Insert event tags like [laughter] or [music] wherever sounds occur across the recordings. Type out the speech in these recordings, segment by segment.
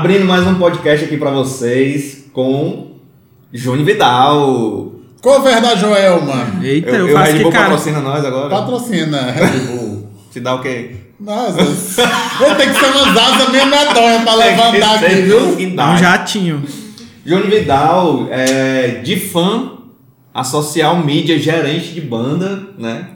Abrindo mais um podcast aqui pra vocês com Júnior Vidal. Cover da Joelma. Eita, Eu, eu, eu faço Red que Bull cara. patrocina nós agora. Patrocina [laughs] Red Bull. Te dá o quê? Nossa, [laughs] ele tem que ser umas asas meio medonhas pra levantar aqui, viu? Um jatinho. Júnior Vidal, é, de fã a social media, gerente de banda, né?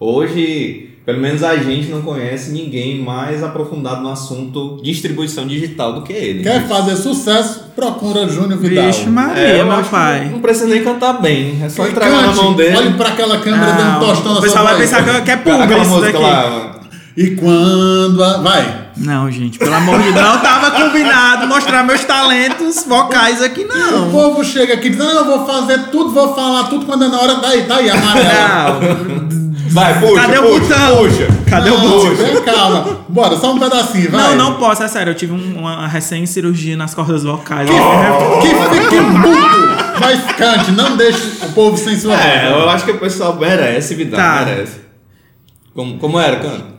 Hoje, pelo menos a gente não conhece ninguém mais aprofundado no assunto distribuição digital do que ele. Quer fazer sucesso? Procura Júnior Vidal. Vixe, Maria, É, eu meu pai. Não precisa nem cantar bem, é só entregar na mão dele. Olhe pra aquela câmera, um Não, tostão na o pessoal sua vai pensar que, é público isso daqui. lá. E quando... A... Vai. Não, gente, pelo amor de Deus. Não tava combinado mostrar meus talentos vocais aqui, O não. povo chega aqui dizendo, eu vou fazer tudo, vou falar tudo, quando é na hora, daí, tá aí, amarelo. Não, [laughs] Vai, puxa, Cadê o puxa, botão? puxa. Cadê o Não, botão? Vem, calma. Bora, só um pedacinho, vai. Não, não posso, é sério. Eu tive um- uma recém-cirurgia nas cordas vocais. Que fique mudo, mas cante, não deixe o povo sem sua É, voz. eu acho que o pessoal merece, Vidal, Tá. merece. Como, como era, canta?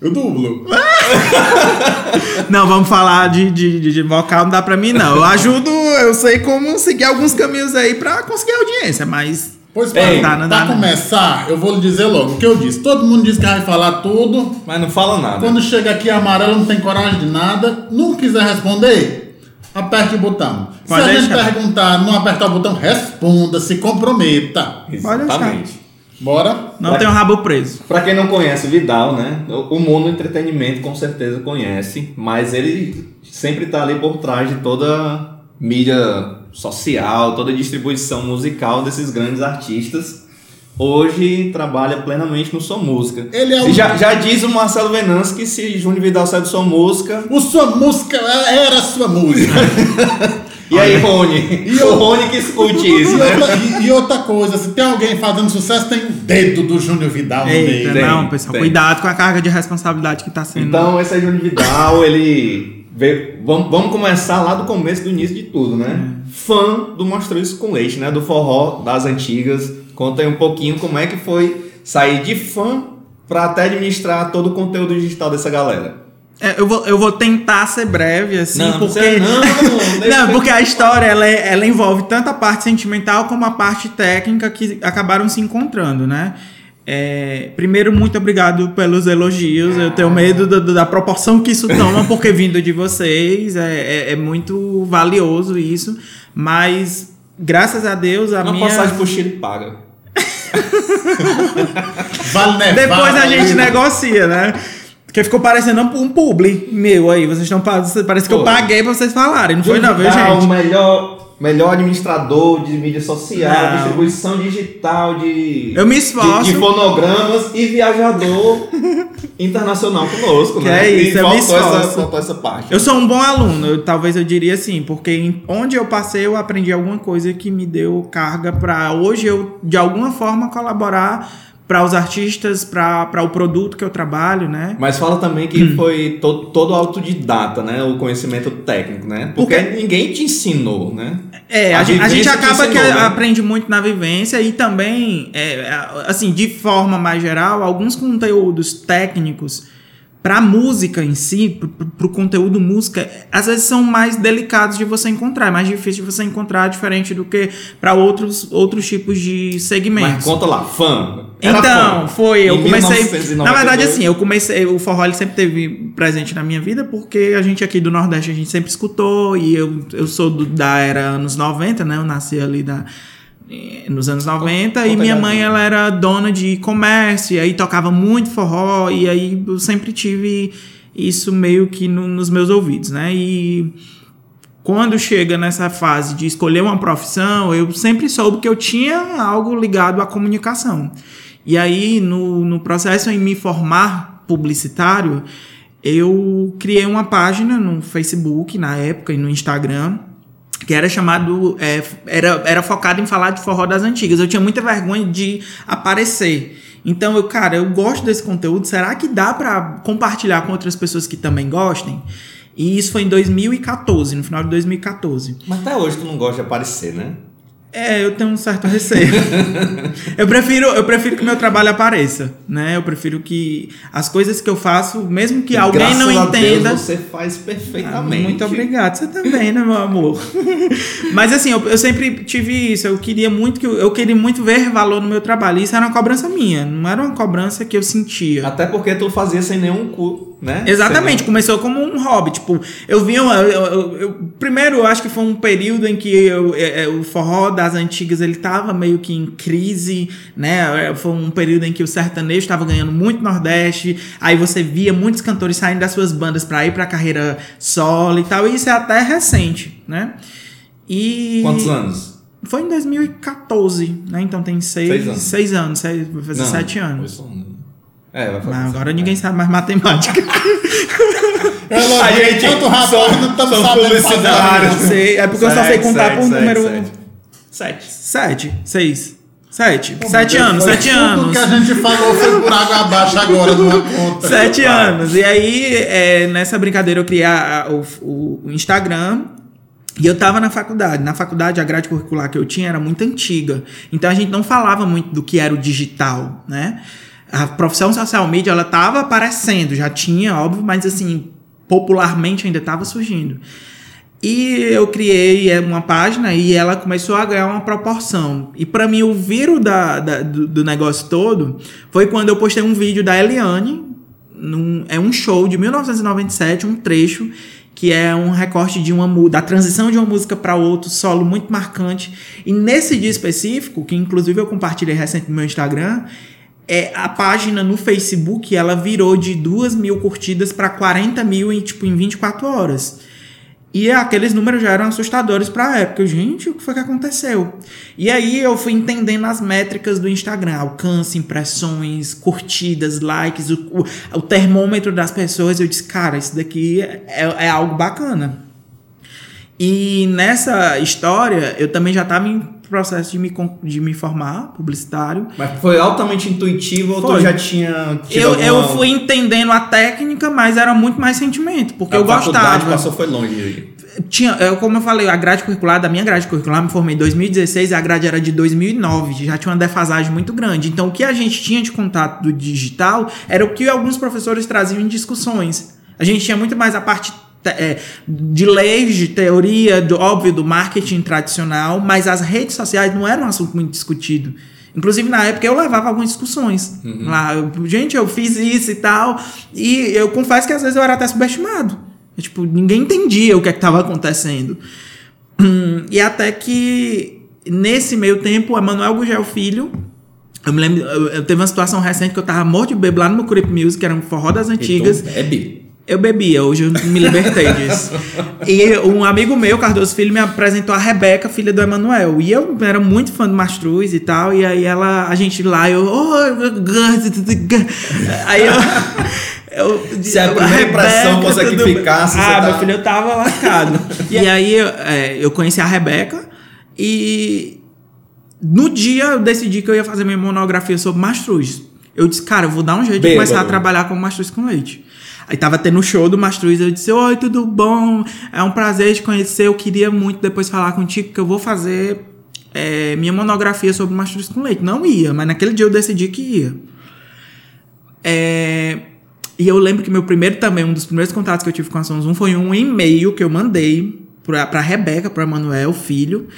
Eu dublo. [laughs] Não, vamos falar de, de, de- de vocal, não dá pra mim, não. Eu ajudo, eu sei como seguir alguns caminhos aí pra conseguir audiência, mas. Pois Ei, para, tá, não pra dá, não. começar, eu vou lhe dizer logo o que eu disse. Todo mundo diz que vai falar tudo. Mas não fala nada. Quando chega aqui amarelo, não tem coragem de nada. Não quiser responder, aperte o botão. Pode Se a gente deixar. perguntar, não apertar o botão, responda, se comprometa. Exatamente. Bora? Não Vai. tem o rabo preso. Pra quem não conhece o Vidal, né? O mundo do entretenimento com certeza conhece, mas ele sempre tá ali por trás de toda mídia social, toda distribuição musical desses grandes artistas. Hoje trabalha plenamente no Sua Música. Ele é o- já, já diz o Marcelo Venâncio que se Júnior Vidal sai do Sua Música. O sua música era a sua música. [laughs] E aí, Rony? E o Rony que escute isso, e, né? outra, e- e outra coisa, se tem alguém fazendo sucesso, tem o dedo do Júnior Vidal no Eita, meio. tem, não, pessoal. tem. Cuidado com a carga de responsabilidade que tá sendo. Então, esse é Júnior Vidal, ele. Veio, vamos, vamos começar lá do começo, do início de tudo, né? Fã do Mostrou Isso com Leite, né? Do forró das antigas. Conta aí um pouquinho como é que foi sair de fã pra até administrar todo o conteúdo digital dessa galera. É, eu, vou, eu vou tentar ser breve, assim, Não, porque. não, [laughs] não, eu- porque a história ela, ela envolve tanto a parte sentimental como a parte técnica que acabaram se encontrando, né? É, primeiro, muito obrigado pelos elogios. Eu tenho medo da, da proporção que isso toma, porque vindo de vocês é, é- é muito valioso isso. Mas, graças a Deus, a Uma minha. passagem pro Chile paga. [laughs] Vale Nevada. Depois a gente né? negocia, né? Porque ficou parecendo um publi meu aí. Vocês estão. Parece que eu Pô. paguei pra vocês falarem. Não foi, não, viu, gente? o melhor, melhor administrador de mídia social, Não. distribuição digital de. Eu me de, esforço. de fonogramas e viajador [laughs] internacional conosco, Que né? é isso, e eu me essa, esforço. faltou essa parte. Eu sou um bom aluno, eu- talvez eu diria assim, porque onde eu passei eu aprendi alguma coisa que me deu carga pra hoje eu de alguma forma colaborar para os artistas, para o produto que eu trabalho, né? Mas fala também que foi todo, todo autodidata, né? O conhecimento técnico, né? Porque Porque- ninguém te ensinou, né? É, A a, gente, a gente acaba que ensinou, né? aprende muito na vivência e também, é, assim, de forma mais geral, alguns conteúdos técnicos para música em si, para o conteúdo música, às vezes são mais delicados de você encontrar, é mais difícil de você encontrar, diferente do que para outros, outros tipos de segmentos. Mas conta lá, fã. Era Então, fã. foi, eu Em comecei. 1992. Na verdade, assim, eu comecei. O forró ele sempre teve presente na minha vida, porque a gente aqui do Nordeste a gente sempre escutou, e eu, eu sou do- da era anos 90, né? Eu nasci ali da, nos anos 90, Conta e minha mãe ela era dona de comércio, e aí tocava muito forró, e aí eu sempre tive isso meio que no- nos meus ouvidos, né? E quando chega nessa fase de escolher uma profissão, eu sempre soube que eu tinha algo ligado à comunicação. E aí, no, no processo em me formar publicitário, eu criei uma página no Facebook, na época, e no Instagram, que era chamado. é, era, era focado em falar de forró das antigas. Eu tinha muita vergonha de aparecer. Então, eu, cara, eu gosto desse conteúdo. Será que dá pra compartilhar com outras pessoas que também gostem? E isso foi em 2014, no final de 2014. Mas até hoje tu não gosta de aparecer, né? É, eu tenho um certo receio. [laughs] eu prefiro, eu prefiro que meu trabalho apareça, né? Eu prefiro que as coisas que eu faço, mesmo que alguém Graças não entenda, Deus, você faz ah, perfeitamente. muito obrigado. Você também, né, meu amor? [laughs] Mas assim, eu, eu sempre tive isso. Eu queria muito que eu, eu queria muito ver valor no meu trabalho. Isso era uma cobrança minha, não era uma cobrança que eu sentia. Até porque tu fazia sem nenhum cu, né? Exatamente, começou como um hobby. Tipo, eu vi. Eu, eu- eu- primeiro, eu acho que foi um período em que eu- é, é, o forró das antigas ele tava meio que em crise, né? Foi um período em que o sertanejo estava ganhando muito Nordeste. Aí você via muitos cantores saindo das suas bandas para ir pra carreira solo e tal. E isso é até recente, né? E. Quantos anos? Foi em 2014, né? Então tem seis, Seis anos. seis anos, seis, vai fazer Não, sete anos. foi só. É, vai fazer Mas agora sete. ninguém sabe mais matemática. [laughs] Eu elogiei A gente tanto rapaz, não estamos sabendo fazer. Sei, é porque eu só sei Sete, contar sete, por sete, número. sete. Sete. Sete, seis. Sete. Pô, sete Deus, anos, foi sete Tudo anos. que a gente falou foi por água abaixo agora numa conta. Sete anos. E aí, é, nessa brincadeira, eu criei a- a- o, o- o Instagram. E eu tava na faculdade. Na faculdade, a grade curricular que eu tinha era muito antiga. Então a gente não falava muito do que era o digital, né? A profissão social media, ela tava aparecendo, já tinha, óbvio, mas assim, popularmente ainda tava surgindo. E eu criei é, uma página e ela começou a ganhar uma proporção. E pra mim, o viro da, da- do, do negócio todo foi quando eu postei um vídeo da Eliane. num- é um show de 1997, um trecho, que é um recorte de uma da transição de uma música para outro, solo muito marcante. E nesse dia específico, que inclusive eu compartilhei recente no meu Instagram, é, a página no Facebook ela virou de 2 mil curtidas para 40 mil em, tipo, em 24 horas. E aqueles números já eram assustadores para a época. Gente, o que foi que aconteceu? E aí eu fui entendendo as métricas do Instagram: alcance, impressões, curtidas, likes, o, o, o termômetro das pessoas. Eu disse, cara, isso daqui é, é algo bacana. E nessa história, eu também já estava processo de me, de me formar publicitário. Mas foi altamente intuitivo ou Foi. tu já tinha Eu, eu alguma- fui entendendo a técnica, mas era muito mais sentimento, porque a eu gostava. passou foi longe. Tinha, eu, como eu falei, a grade curricular, da minha grade curricular, me formei em 2016 e a grade era de 2009, já tinha uma defasagem muito grande. Então, o que a gente tinha de contato do digital era o que alguns professores traziam em discussões. A gente tinha muito mais a parte te- é, de leis, de teoria, do, óbvio, do marketing tradicional, mas as redes sociais não eram um assunto muito discutido. Inclusive, na época, eu levava algumas discussões. Lá, eu, gente, eu fiz isso e tal. E eu confesso que às vezes eu era até subestimado. É, Tipo, ninguém entendia o que é estava acontecendo. Hum, [clears throat] E até que, nesse meio tempo, Emanuel Gugel Filho. Eu me lembro, eu, eu teve uma situação recente que eu tava morto de beber lá no meu Curip Music, que era um forró das antigas. Então, bebe. Eu bebia, hoje eu me libertei [laughs] disso. E um amigo meu, Cardoso Filho, me apresentou a Rebeca, filha do Emanuel. E eu era muito fã do Mastruz e tal. E aí ela, a gente lá, eu. "Oh, aí eu. [laughs] eu Se a primeira impressão fosse que tudo bem?" ficasse, Ah, meu tá- filho, eu tava lascado. [laughs] e aí é, eu conheci a Rebeca e no dia eu decidi que eu ia fazer minha monografia sobre mastruz. Eu disse, cara, eu vou dar um jeito de Bêbado. começar a trabalhar com mastruz com leite. Aí tava tendo o show do Mastruz, eu disse, oi, tudo bom? É um prazer te conhecer, eu queria muito depois falar contigo, que eu vou fazer é, minha monografia sobre Mastruz com leite. Não ia, mas naquele dia eu decidi que ia. É, e eu lembro que meu primeiro também, um dos primeiros contatos que eu tive com a São Zoom foi um e-mail que eu mandei pra, pra Rebeca, pro Emanuel, filho,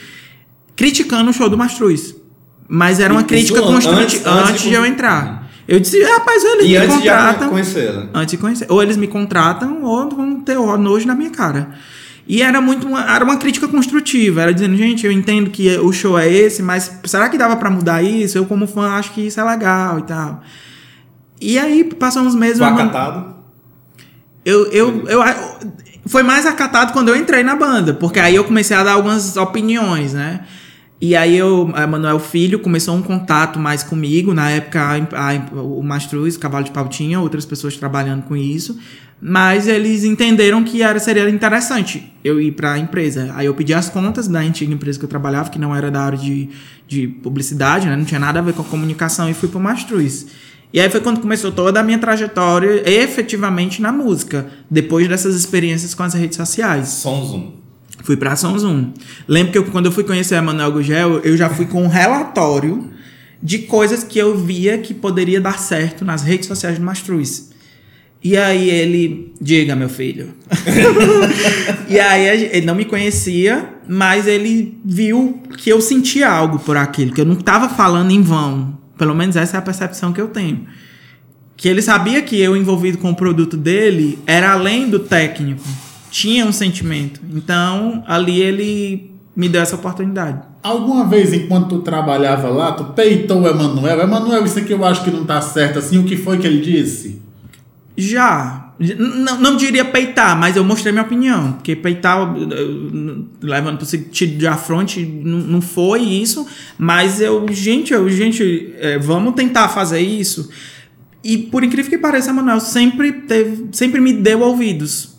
criticando o show do Mastruz. Mas era uma Isso crítica antes- construtiva antes antes, de de eu entrar. Eu disse, rapaz, eles E me antes de contratam. conhecê-la. Antes de conhecer. Ou eles me contratam, ou vão ter nojo na minha cara. E era muito uma, era uma crítica construtiva. Era dizendo, gente, eu entendo que o show é esse, mas será que dava pra mudar isso? Eu, como fã, acho que isso é legal e tal. E aí, passou uns meses. Foi eu acatado. eu, eu, eu, foi mais acatado quando eu entrei na banda, porque aí eu comecei a dar algumas opiniões, né? E aí eu, Manuel Filho começou um contato mais comigo. Na época, a- a- o Mastruz, o Cavalo de Pau tinha outras pessoas trabalhando com isso. Mas eles entenderam que era, seria interessante eu ir para a empresa. Aí eu pedi as contas da antiga empresa que eu trabalhava, que não era da área de, de publicidade, né? não tinha nada a ver com a comunicação, e fui para o Mastruz. E aí foi quando começou toda a minha trajetória efetivamente na música, depois dessas experiências com as redes sociais. Som zoom. Fui pra São Zoom. Lembro que eu, quando eu fui conhecer a Manuel Gugel, eu já fui com um relatório de coisas que eu via que poderia dar certo nas redes sociais do Mastruz. E aí ele, diga meu filho. [laughs] e aí ele não me conhecia, mas ele viu que eu sentia algo por aquilo, que eu não estava falando em vão. Pelo menos essa é a percepção que eu tenho. Que ele sabia que eu envolvido com o produto dele era além do técnico, tinha um sentimento. Então ali ele me deu essa oportunidade. Alguma vez, enquanto tu trabalhava lá, tu peitou o Emanuel? Emanuel, isso aqui eu acho que não tá certo assim. O que foi que ele disse? Já. Não, não diria peitar, mas eu mostrei minha opinião. Porque peitar, levando para o sentido de afronte, não, não foi isso. Mas eu, gente, eu, gente, é, vamos tentar fazer isso. E por incrível que pareça, Manuel sempre teve, sempre me deu ouvidos.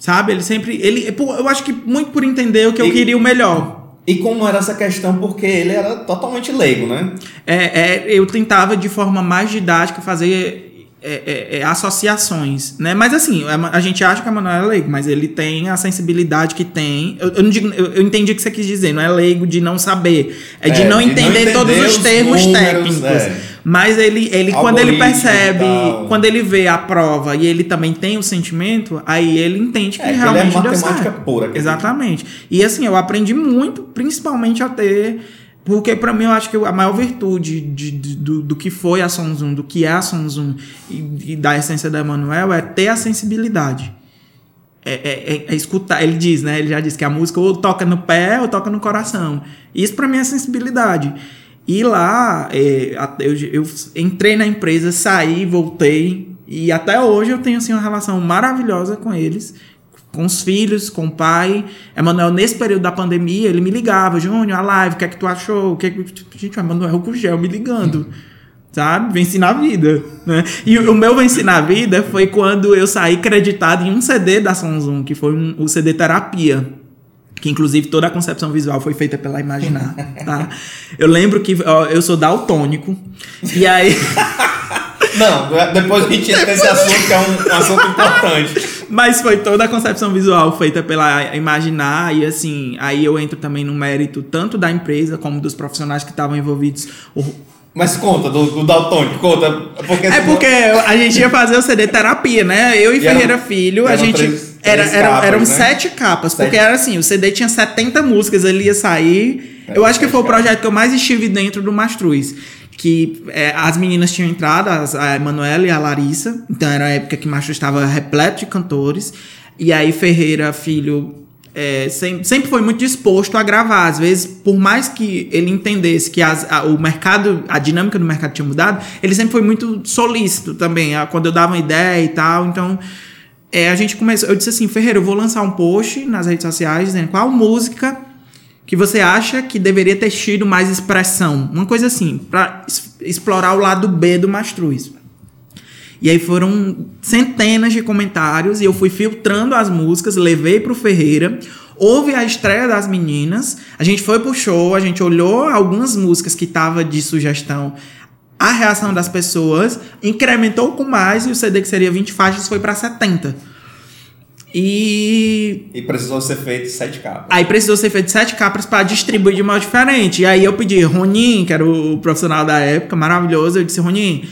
Sabe? Ele sempre. Ele, eu acho que muito por entender o que e, eu queria o melhor. E como era essa questão? Porque ele era totalmente leigo, né? É, é eu tentava de forma mais didática fazer é, é, é, associações, né? Mas assim, a, a, gente acha que a Manuel é leigo, mas ele tem a sensibilidade que tem. Eu, eu não digo, eu, eu, entendi o que você quis dizer, não é leigo de não saber, é de, é, não, de entender não, entender todos os termos números, técnicos. É. Mas ele, ele quando ele percebe, quando ele vê a prova e ele também tem o sentimento, aí ele entende que realmente ele é matemática pura. Exatamente. E assim, eu aprendi muito, principalmente a ter porque para mim eu acho que a maior virtude de, de, do, do que foi a Sonzum, do que é a Sonzum e, e da essência da Emanuel é ter a sensibilidade. É, é, é, é, escutar. Ele diz, né? Ele já disse que a música ou toca no pé ou toca no coração. Isso para mim é sensibilidade. E lá é, eu, eu entrei na empresa, saí, voltei. E até hoje eu tenho assim, uma relação maravilhosa com eles com os filhos, com o pai. Emanuel, nesse período da pandemia, ele me ligava, Júnior, a live, o que é que tu achou? O que é que... Gente, o Emanuel com gel me ligando. Sabe? Venci na vida. Né? E o meu venci na vida foi quando eu saí creditado em um CD da Sonzum, que foi um, o CD Terapia. Que inclusive toda a concepção visual foi feita pela Imaginar. Tá? Eu lembro que ó, eu sou daltônico. E aí. [laughs] Não, depois a gente entra nesse assunto, que é um, um assunto importante. [laughs] Mas foi toda a concepção visual feita pela Imaginar, e assim, aí eu entro também no mérito tanto da empresa como dos profissionais que estavam envolvidos. Mas conta, do, do Daltônico, conta. Porque é porque a gente ia fazer o CD terapia, né? Eu e, e Ferreira eram, Filho, a gente. Três, era, três era, capas, eram né? sete capas, sete. porque era assim, o CD tinha 70 músicas, ele ia sair. É, eu acho que foi o projeto que eu mais estive dentro do Mastruz que é, as meninas tinham entrado, as, a Emanuela e a Larissa, então era a época que Macho estava repleto de cantores, e aí Ferreira, filho, é, sempre, sempre foi muito disposto a gravar. Às vezes, por mais que ele entendesse que as, a, o mercado, a dinâmica do mercado tinha mudado, ele sempre foi muito solícito também, a, quando eu dava uma ideia e tal. Então, é, a gente começou. Eu disse assim, Ferreira, eu vou lançar um post nas redes sociais dizendo qual música que você acha que deveria ter tido mais expressão. Uma coisa assim, para explorar o lado B do Mastruz. E aí foram centenas de comentários e eu fui filtrando as músicas, levei para o Ferreira. Houve a estreia das meninas, a gente foi pro show, a gente olhou algumas músicas que tava de sugestão. A reação das pessoas incrementou com mais e o CD que seria 20 faixas foi para 70. E. E precisou ser feito sete capas. Aí precisou ser feito sete capas para distribuir de modo diferente. E aí eu pedi, Ronin, que era o profissional da época, maravilhoso, eu disse, Ronin.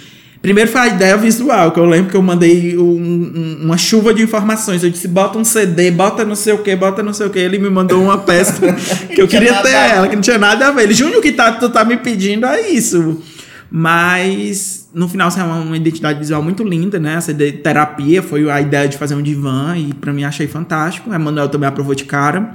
Primeiro foi a ideia visual, que eu lembro que eu mandei um, um, uma chuva de informações. Eu disse, bota um CD, bota não sei o que, bota não sei o que. Ele me mandou uma peça [laughs] que eu queria ter ela, que não tinha nada a ver. Ele, Júnior, o que tá, tu tá me pedindo é isso. Mas no final é uma, uma, identidade visual muito linda, né? Essa terapia foi a ideia de fazer um divã e para mim achei fantástico. A Manuel também aprovou de cara.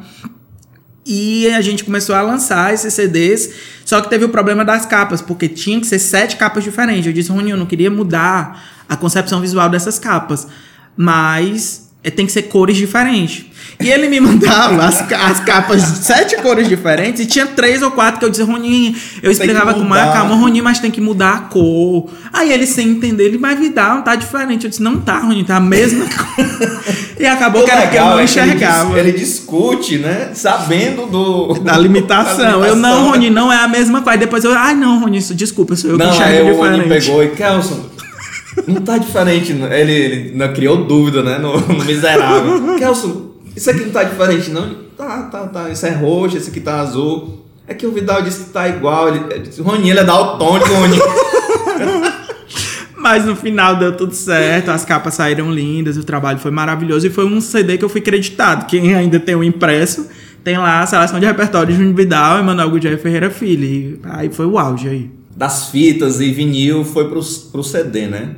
E a gente começou a lançar esses CDs, só que teve o problema das capas, porque tinha que ser sete capas diferentes. Eu disse, Rony, eu não queria mudar a concepção visual dessas capas, mas tem que ser cores diferentes. E ele me [laughs] mandava as, as capas de sete cores diferentes e tinha três ou quatro que eu dizia, Roninho, eu explicava com mais calma, Roninho, mas tem que mudar a cor. Aí ele, sem entender, ele, vai Vidal, tá diferente. Eu disse, não tá, Roninho, tá a mesma [laughs] cor. e acabou que era que eu não é enxergava. Ele, discute, né? Sabendo do. Da [laughs] limitação. Da limitação eu, não, Roninho, não é a mesma coisa. Aí depois eu, ai, não, Roninho, desculpa, sou eu não, que enxergo aí diferente. Não, pegou e, Kelson, não tá diferente. Ele, ele não criou dúvida, né? No, no miserável. Kelson, isso aqui não tá diferente, não? tá, tá, tá, esse é roxo, esse aqui tá azul. É que o Vidal disse que tá igual. Ele, ele disse, Roninho, ele é daltônico, Roninho. Mas no final deu tudo certo, as capas saíram lindas, o trabalho foi maravilhoso e foi um CD que eu fui creditado. Quem ainda tem o impresso, tem lá a seleção de repertório de Júnior Vidal e Manuel Gugel Ferreira Filho. E aí foi o auge aí. Das fitas e vinil foi pro, pro CD, né?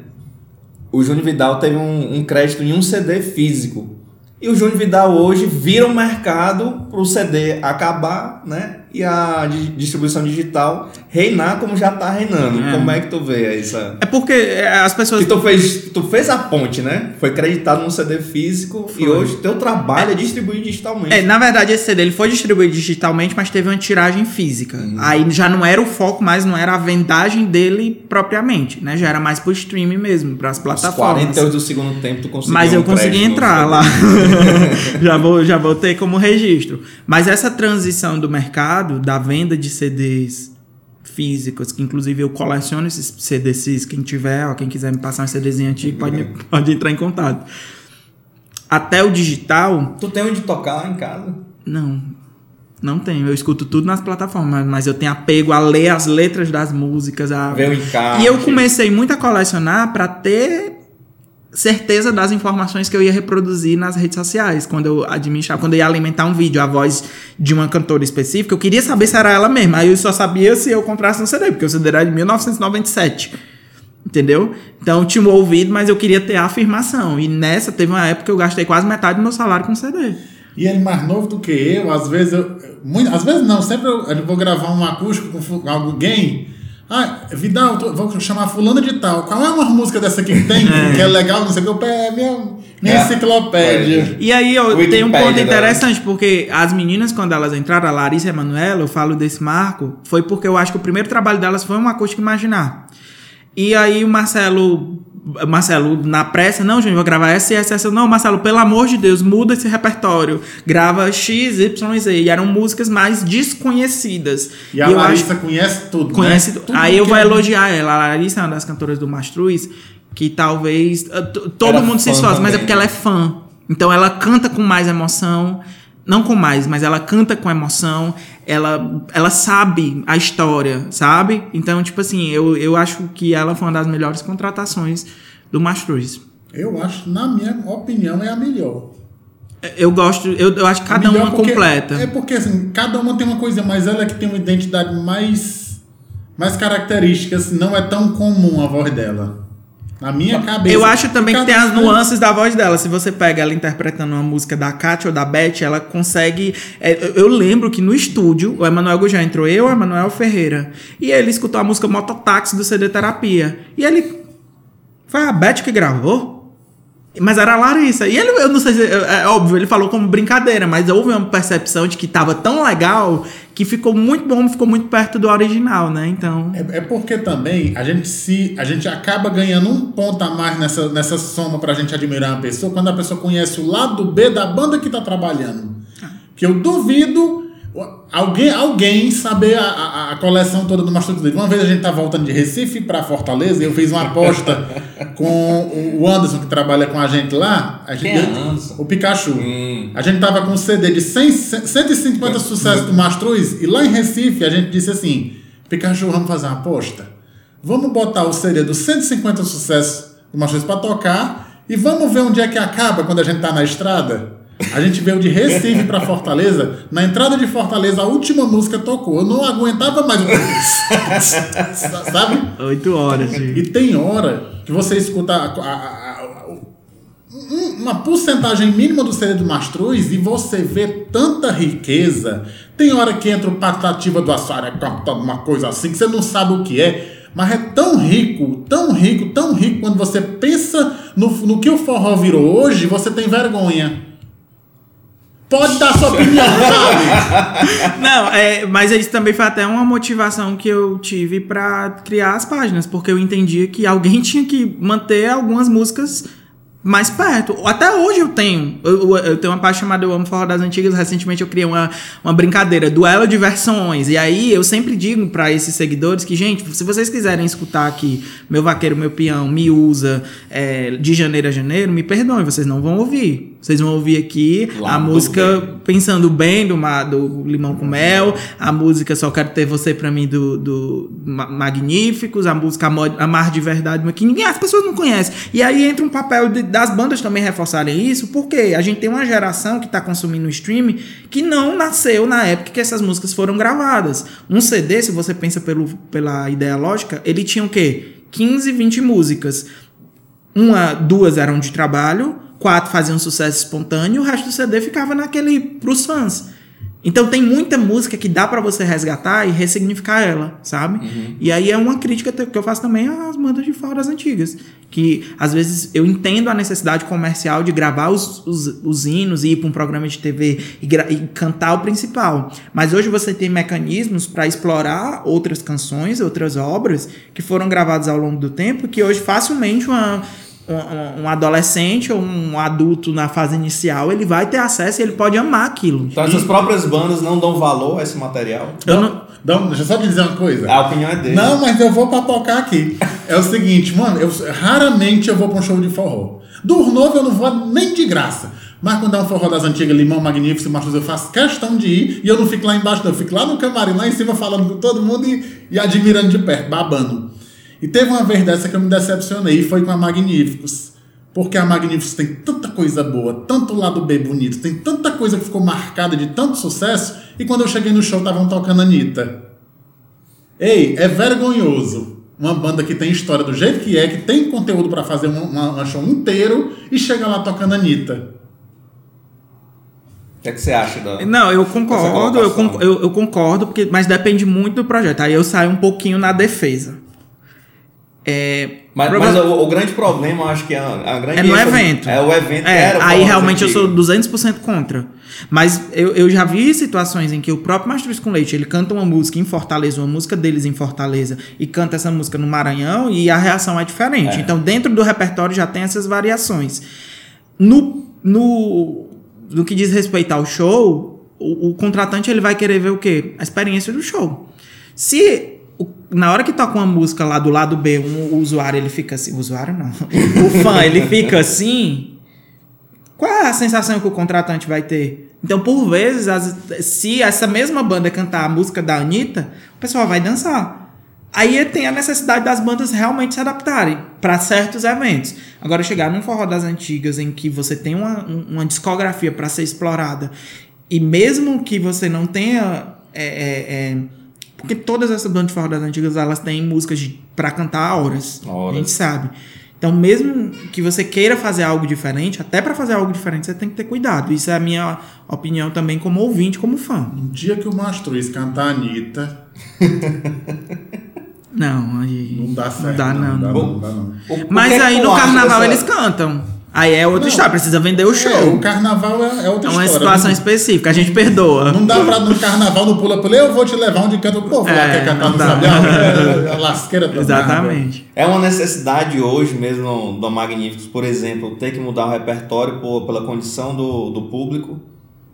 O Júnior Vidal teve um, um crédito em um CD físico. E o Júnior Vidal hoje vira um mercado pro CD acabar, né? E a di- distribuição digital reinar como já tá reinando. É. Como é que tu vê essa... É porque é, as pessoas. Que tu fez, tu fez a ponte, né? Foi creditado num CD físico e Foi. hoje teu trabalho é, distribuir digitalmente. É, na verdade, esse CD ele foi distribuído digitalmente, mas teve uma tiragem física. Uhum. Aí já não era o foco, mais não era a vendagem dele propriamente, né? Já era mais pro streaming mesmo, pras Os plataformas. 48 do segundo tempo tu conseguiu Mas eu um consegui entrar lá. [laughs] [laughs] já, vou, já vou ter como registro. Mas essa transição do mercado, da venda de CDs físicos, que inclusive eu coleciono esses CDs, quem tiver, ó, quem quiser me passar um CDzinho antigo, pode, [laughs] pode entrar em contato. Até o digital, Tu tem onde tocar lá em casa? não. Não tenho. Eu escuto tudo nas plataformas, mas eu tenho apego a ler as letras das músicas. A... Ver o encarte. E eu comecei muito a colecionar para ter certeza das informações que eu ia reproduzir nas redes sociais. Quando eu administrava, quando eu ia alimentar um vídeo, a voz de uma cantora específica, eu queria saber se era ela mesma. Aí eu só sabia se eu comprasse um CD, porque o CD era de 1997. Entendeu? Então eu tinha ouvido, mas eu queria ter a afirmação. E nessa teve uma época que eu gastei quase metade do meu salário com CD. E ele mais novo do que eu, às vezes eu. Muito, às vezes não, sempre eu, eu vou gravar um acústico com alguém. Ah, Vidal, tô- vou chamar fulano de tal. Qual é uma música dessa que tem, [laughs] que é legal, não sei o que, eu é minha, minha É. enciclopédia. E aí eu Wikipédia tenho um ponto interessante, porque as meninas, quando elas entraram, a Larissa e a Emanuela, eu falo desse marco, foi porque eu acho que o primeiro trabalho delas foi um acústico imaginar. E aí o Marcelo. Marcelo, na pressa, não, Júnior, vou gravar essa e essa, essa. Não, Marcelo, pelo amor de Deus, muda esse repertório. Grava X, Y e Z. E eram músicas mais desconhecidas. E a Larissa conhece tudo. Conhece. né? Tudo aí eu vou é- elogiar ela. A Larissa é uma das cantoras do Mastruz, que talvez. t- Todo Era mundo se esforça, mas é porque né? ela é fã. Então ela canta com mais emoção. Não com mais, mas ela canta com emoção. Ela, ela sabe a história, sabe? Então, tipo assim, eu, eu acho que ela foi uma das melhores contratações do Mastruz. Eu acho, na minha opinião, é a melhor. Eu gosto, eu, eu acho que cada uma porque- completa. É porque assim, cada uma tem uma coisa, mas ela é que tem uma identidade mais, mais característica, assim, não é tão comum a voz dela. Na minha cabeça. Eu acho também que tem as nuances da voz dela. Se você pega ela interpretando uma música da Kátia ou da Beth, ela consegue. é, eu- lembro que no estúdio, o Emanuel Gugel entrou eu, o Emanuel Ferreira. E ele escutou a música Mototáxi do CD Terapia. E ele. Foi a Beth que gravou? Mas era a Larissa. E ele, eu não sei se. É, é óbvio, ele falou como brincadeira, mas houve uma percepção de que tava tão legal que ficou muito bom, ficou muito perto do original, né? Então. É, é porque também a gente se a gente acaba ganhando um ponto a mais nessa, nessa soma pra gente admirar uma pessoa quando a pessoa conhece o lado B da banda que tá trabalhando. Que eu duvido alguém, alguém saber a, a, a coleção toda do Master dele. Uma vez a gente tá voltando de Recife pra Fortaleza e eu fiz uma aposta [laughs] com o Anderson que trabalha com a gente lá. A gente, Quem é Anderson? O Pikachu. Hum. A gente tava com um CD de 100, 150 sucessos do Mastruz e lá em Recife a gente disse assim: Pikachu, vamos fazer uma aposta? Vamos botar o CD dos 150 sucessos do Mastruz pra tocar e vamos ver onde é que acaba quando a gente tá na estrada? A gente veio de Recife pra Fortaleza. Na entrada de Fortaleza, a última música tocou. Eu não aguentava mais [laughs] Sabe? Oito horas, gente. E tem hora que você escuta a- a- a- um- uma porcentagem mínima do CD do Mastruz e você vê tanta riqueza. Tem hora que entra o Patativa do cantando uma coisa assim que você não sabe o que é. Mas é tão rico, tão rico, tão rico, quando você pensa no, no que o forró virou hoje, você tem vergonha. Pode dar sua opinião, [laughs] sabe? Não, é, mas isso também foi até uma motivação que eu tive pra criar as páginas, porque eu entendia que alguém [laughs] tinha que manter algumas músicas mais perto. Até hoje eu tenho. Eu, eu- tenho uma página chamada Eu Amo Forró das Antigas. Recentemente eu criei uma, uma brincadeira, duelo de versões. E aí eu sempre digo pra esses seguidores que, gente, se vocês quiserem escutar aqui Meu Vaqueiro, Meu Peão, Me Usa, é, de janeiro a janeiro, me perdoem, vocês não vão ouvir. Vocês vão ouvir aqui a Lado música B. Pensando Bem do, do Limão com Mel, a música Só Quero Ter Você Pra Mim do, do Ma- Magníficos, a música Amar de Verdade, que ninguém, as pessoas não conhecem. E aí entra um papel de- das bandas também reforçarem isso, porque a gente tem uma geração que está consumindo o streaming que não nasceu na época que essas músicas foram gravadas. Um CD, se você pensa pelo, pela ideia lógica, ele tinha o quê? 15, 20 músicas. Uma, duas eram de trabalho, quatro faziam sucesso espontâneo, e o resto do CD ficava naquele pros fãs. Então tem muita música que dá pra você resgatar e ressignificar ela, sabe? E aí é uma crítica que eu faço também às bandas de fora das antigas. Que às vezes eu entendo a necessidade comercial de gravar os, os, os hinos e ir pra um programa de TV e, e cantar o principal. Mas hoje você tem mecanismos para explorar outras canções, outras obras que foram gravadas ao longo do tempo, que hoje facilmente uma, um, um adolescente ou um adulto na fase inicial, ele vai ter acesso e ele pode amar aquilo. Então essas próprias bandas não dão valor a esse material? Eu não- dá um- deixa eu só te dizer uma coisa. A opinião é dele. Não, mas eu vou papocar aqui. É o seguinte, mano, eu raramente eu vou pra um show de forró. Do novo eu não vou nem de graça. Mas quando é um forró das antigas, Limão Magnífico, Machos, eu faço questão de ir e eu não fico lá embaixo, não. Eu fico lá no camarim, lá em cima, falando com todo mundo e, e admirando de perto, babando. E teve uma vez dessa que eu me decepcionei, e foi com a Magníficos. Porque a Magníficos tem tanta coisa boa, tanto lado B bonito, tem tanta coisa que ficou marcada de tanto sucesso, e quando eu cheguei no show, estavam tocando Anitta. Ei, é vergonhoso. Uma banda que tem história do jeito que é, que tem conteúdo pra fazer um uma, uma show inteiro e chega lá tocando Anitta. O que, é que você acha da. Não, eu concordo, eu, eu, eu concordo, porque, mas depende muito do projeto. Aí eu saio um pouquinho na defesa. É, Mas, prova- mas o, o grande problema, eu acho que a, a grande. É no evento. É o evento. É, aí realmente eu sou 200% contra. Mas eu, eu já vi situações em que o próprio Mastruz com Leite, ele canta uma música em Fortaleza, uma música deles em Fortaleza, e canta essa música no Maranhão, e a reação é diferente. É. Então, dentro do repertório já tem essas variações. No, no, no que diz respeito ao show, o, o contratante ele vai querer ver o quê? A experiência do show. Se na hora que toca uma música lá do lado B, um, o usuário ele fica assim, o usuário não, [laughs] o fã ele fica assim, qual é a sensação que o contratante vai ter? Então, por vezes, as- se essa mesma banda cantar a música da Anitta, o pessoal vai dançar. Aí tem a necessidade das bandas realmente se adaptarem para certos eventos. Agora, chegar num forró das antigas em que você tem uma, um- uma discografia para ser explorada, e mesmo que você não tenha. é, é, é, porque todas essas bandas de forró das antigas elas têm músicas para cantar horas. Horas. A gente sabe. Então, mesmo que você queira fazer algo diferente, até para fazer algo diferente, você tem que ter cuidado. Isso é a minha opinião também como ouvinte, como fã. No dia que o Mastruz cantar Anitta, Não, aí. não dá certo. dá, não. Não dá, Bom, não, dá, não. O- o Mas é aí no carnaval dessa- eles cantam. Aí é outra Não. história, precisa vender o É, o show. carnaval é, é outra É uma história. situação Não- específica, a gente perdoa. Não dá pra no carnaval, no pula-pula, eu vou te levar onde canta o povo. lá É, quer cantar no sabiá, é, a lasqueira toda. Exatamente. É uma necessidade hoje mesmo do Magníficos, por exemplo, ter que mudar o repertório por, pela condição do, do público?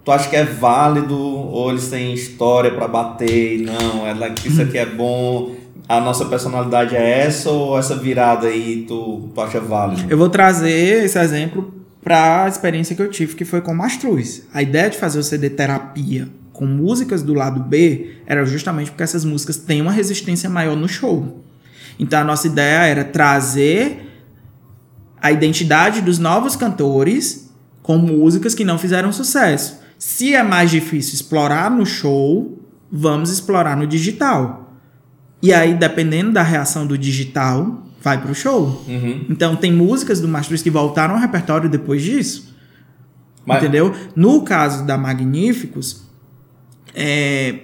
Tu acha que é válido ou eles têm história pra bater e não, é, like, isso aqui é bom, a nossa personalidade é essa ou essa virada aí tu, tu acha válido? Eu vou trazer esse exemplo para a experiência que eu tive, que foi com Mastruz. A ideia de fazer o CD terapia com músicas do lado B era justamente porque essas músicas têm uma resistência maior no show. Então a nossa ideia era trazer a identidade dos novos cantores com músicas que não fizeram sucesso. Se é mais difícil explorar no show, vamos explorar no digital. E aí, dependendo da reação do digital, vai pro show. Uhum. Então tem músicas do Mastruz que voltaram ao repertório depois disso. Mas- Entendeu? No caso da Magníficos, é,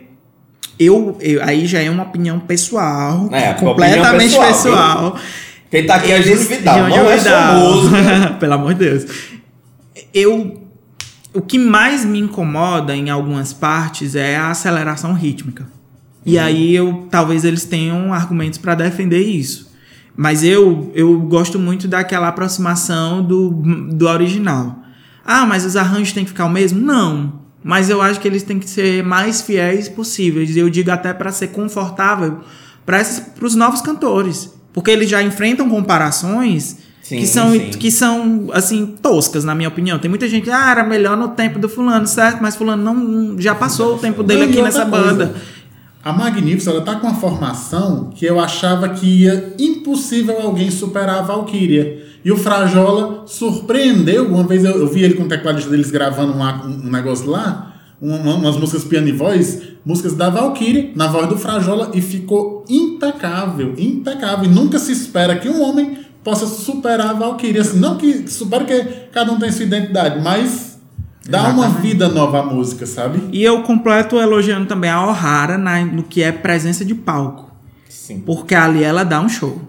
eu, eu- aí já é uma opinião pessoal, É, completamente opinião pessoal. pessoal, Quem tá aqui é Júlio Vidal, Júlio não é Vidal. famoso. [laughs] Pelo amor de Deus. Eu, o que mais me incomoda em algumas partes é a aceleração rítmica. E aí eu talvez eles tenham argumentos para defender isso. Mas eu, eu gosto muito daquela aproximação do, do original. Ah, mas os arranjos têm que ficar o mesmo? Não. Mas eu acho que eles têm que ser mais fiéis possíveis. Eu digo até para ser confortável para os novos cantores. Porque eles já enfrentam comparações Sim, que são, sim. que são, assim, toscas, na minha opinião. Tem muita gente que, ah, era melhor no tempo do fulano, certo? Mas fulano não, já passou o tempo dele aqui nessa coisa, banda. A Magnificent, ela tá com uma formação que eu achava que ia impossível alguém superar a Valkyria. E o Frajola surpreendeu. Uma vez eu, eu vi ele com o tecladista deles gravando um, um negócio lá, uma- umas músicas piano e voz, músicas da Valkyrie, na voz do Frajola, e ficou impecável, impecável. E nunca se espera que um homem possa superar a Valkyrie. Assim, não que supere que cada um tem sua identidade, mas dá uma vida nova à música, sabe? E eu completo elogiando também a O'Hara na- no que é presença de palco. Sim. Porque ali ela dá um show.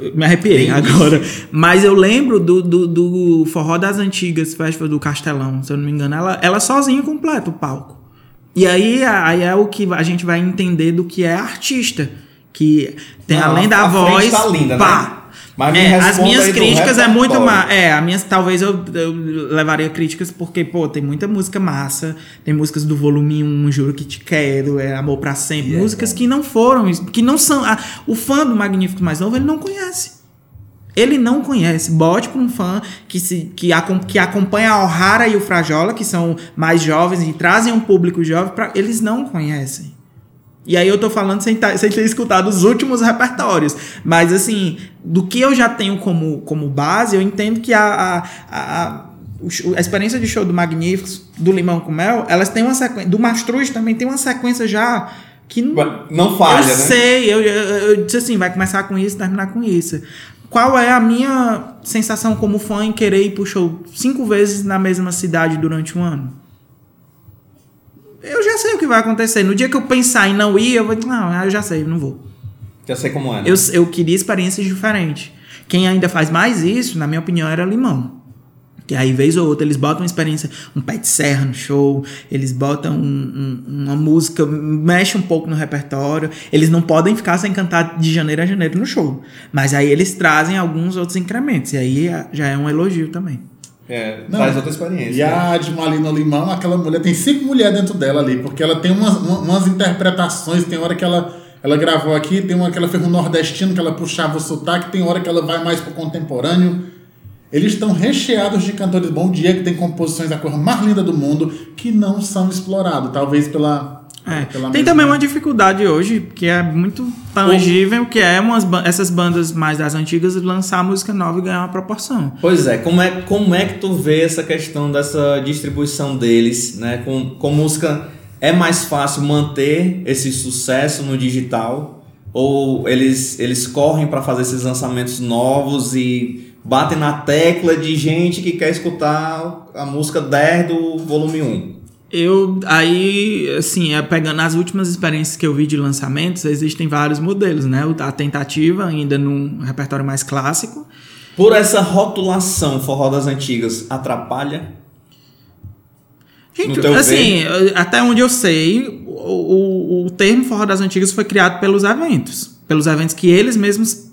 Eu me arrepiei agora. Mas eu lembro do, do, do Forró das Antigas, Festival do Castelão, se eu não me engano. Ela, ela sozinha completa o palco. E aí, aí é o que a gente vai entender do que é artista. Que tem Não, além da a frente voz. tá linda, pá. né? Mas É, as minhas críticas é muito mais. É, as minhas talvez eu, eu levaria críticas porque, pô, tem muita música massa. Tem músicas do volume 1, Juro que te quero, é Amor pra sempre. É músicas bom. que não foram, que não são. ah, o fã do Magnífico mais novo, ele não conhece. Ele não conhece. Bote para um fã que, se, que, acom- que acompanha a O'Hara e o Frajola, que são mais jovens e trazem um público jovem, pra, eles não conhecem. E aí eu tô falando sem, tá- sem ter escutado os últimos repertórios. Mas assim, do que eu já tenho como, como base, eu entendo que a, a, a, a- experiência de show do Magníficos, do Limão com Mel, elas têm uma sequência. Do Mastruz também tem uma sequência já que não, Não falha, eu né? sei, eu, eu, eu disse assim, vai começar com isso, terminar com isso. Qual é a minha sensação como fã em querer ir pro show cinco vezes na mesma cidade durante um ano? Eu já sei o que vai acontecer. No dia que eu pensar em não ir, eu vou dizer, não, eu já sei, não vou. Já sei como é. né? Eu, eu queria experiências diferentes. Quem ainda faz mais isso, na minha opinião, era Limão. Que aí, vez ou outra, eles botam uma experiência, um pé de serra no show, eles botam um- um- uma música, mexe um pouco no repertório. Eles não podem ficar sem cantar de janeiro a janeiro no show. Mas aí eles trazem alguns outros incrementos. E aí é- já é um elogio também. É, Não. faz outra experiência. E a de Malina Limão, aquela mulher, tem cinco mulheres dentro dela ali, porque ela tem umas, uma- umas interpretações, tem hora que ela, ela gravou aqui, tem uma que ela fez um nordestino, que ela puxava o sotaque, tem hora que ela vai mais pro contemporâneo. Eles estão recheados de cantores bom dia, que tem composições da cor mais linda do mundo, que não são explorados, talvez pela... É, Tem mesma- também uma dificuldade hoje, que é muito tangível, que é umas, essas bandas mais das antigas lançar música nova e ganhar uma proporção. Pois é, como é, como é que tu vê essa questão dessa distribuição deles, né? Com, com música, é mais fácil manter esse sucesso no digital? Ou eles, eles correm para fazer esses lançamentos novos e batem na tecla de gente que quer escutar a música 10 do volume 1? Eu, aí, assim, é, pegando as últimas experiências que eu vi de lançamentos, existem vários modelos, né? A tentativa, ainda num repertório mais clássico. Por essa rotulação, forró das antigas, atrapalha? Gente, assim, eu- até onde eu sei, o, o, o termo Forró das Antigas foi criado pelos eventos. Pelos eventos que eles mesmos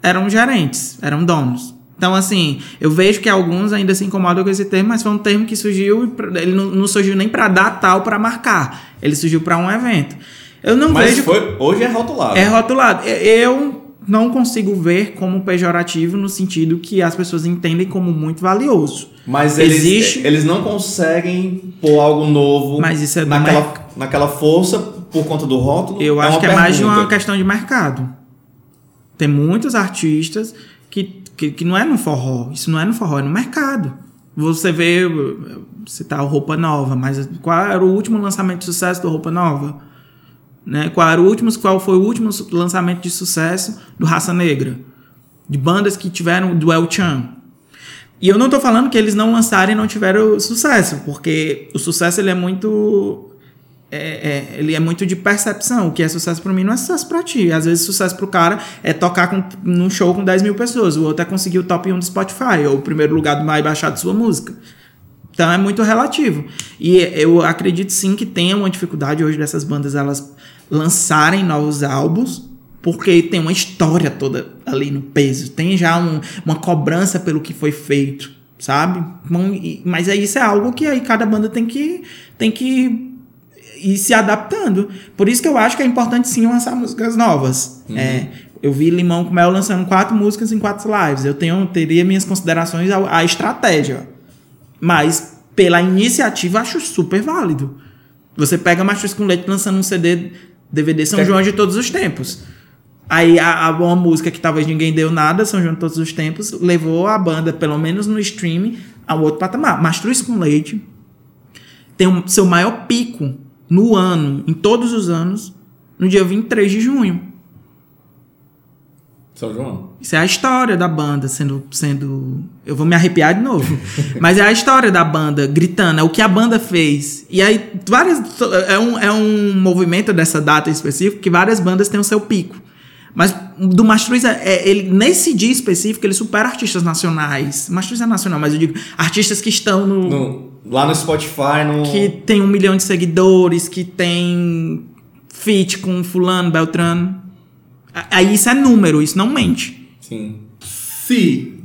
eram gerentes, eram donos. Então, assim, eu vejo que alguns ainda se incomodam com esse termo, mas foi um termo que surgiu, ele não, não surgiu nem para datar ou para marcar. Ele surgiu para um evento. Eu não Mas vejo. foi, hoje é rotulado. É rotulado. Eu não consigo ver como pejorativo no sentido que as pessoas entendem como muito valioso. Mas eles, Existe- eles não conseguem pôr algo novo é naquela, naquela força por conta do rótulo. Eu É acho que é mais de uma pergunta. questão de mercado. Tem muitos artistas que, que, que não é no forró. Isso não é no forró, é no mercado. Você vê, você tá Roupa Nova, mas qual era o último lançamento de sucesso do Roupa Nova? Né? Qual, era o último, qual foi o último lançamento de sucesso do Raça Negra? De bandas que tiveram do El Chan. E eu não tô falando que eles não lançarem e não tiveram sucesso, porque o sucesso ele é muito é, é, ele é muito de percepção. O que é sucesso pra mim não é sucesso pra ti. Às vezes, sucesso pro cara é tocar com, num show com 10 mil pessoas. O outro é conseguir o top 1 do Spotify, ou o primeiro lugar do mais baixado de sua música. Então é muito relativo. E eu acredito sim que tenha uma dificuldade hoje dessas bandas elas lançarem novos álbuns, porque tem uma história toda ali no peso. Tem já um- uma cobrança pelo que foi feito, sabe? Mas aí isso é algo que aí cada banda tem que, tem que ir se adaptando. Por isso que eu acho que é importante sim lançar músicas novas. É, Eu vi Limão com Mel lançando quatro músicas em quatro lives. Eu tenho, teria minhas considerações à, à estratégia. Mas, pela iniciativa, acho super válido. Você pega Mastruz com Leite lançando um CD, DVD São Tem- João de todos os tempos. Aí a, a uma música que talvez ninguém deu nada, São João de todos os tempos, levou a banda, pelo menos no streaming, ao outro patamar. Mastruz com Leite tem o seu maior pico no ano, em todos os anos, no dia 23 de junho. São João. Isso é a história da banda sendo. sendo eu vou me arrepiar de novo. [laughs] Mas é a história da banda gritando, é o que a banda fez. E aí, várias. É um, é um movimento dessa data específica que várias bandas têm o seu pico. Mas do Mastruz, é, é- ele, nesse dia específico, ele supera artistas nacionais. Mastruz é nacional, mas eu digo artistas que estão no. No- lá no Spotify, no. que tem um milhão de seguidores, que tem feat com fulano, beltrano. Aí isso é número, isso não mente. Sim. Se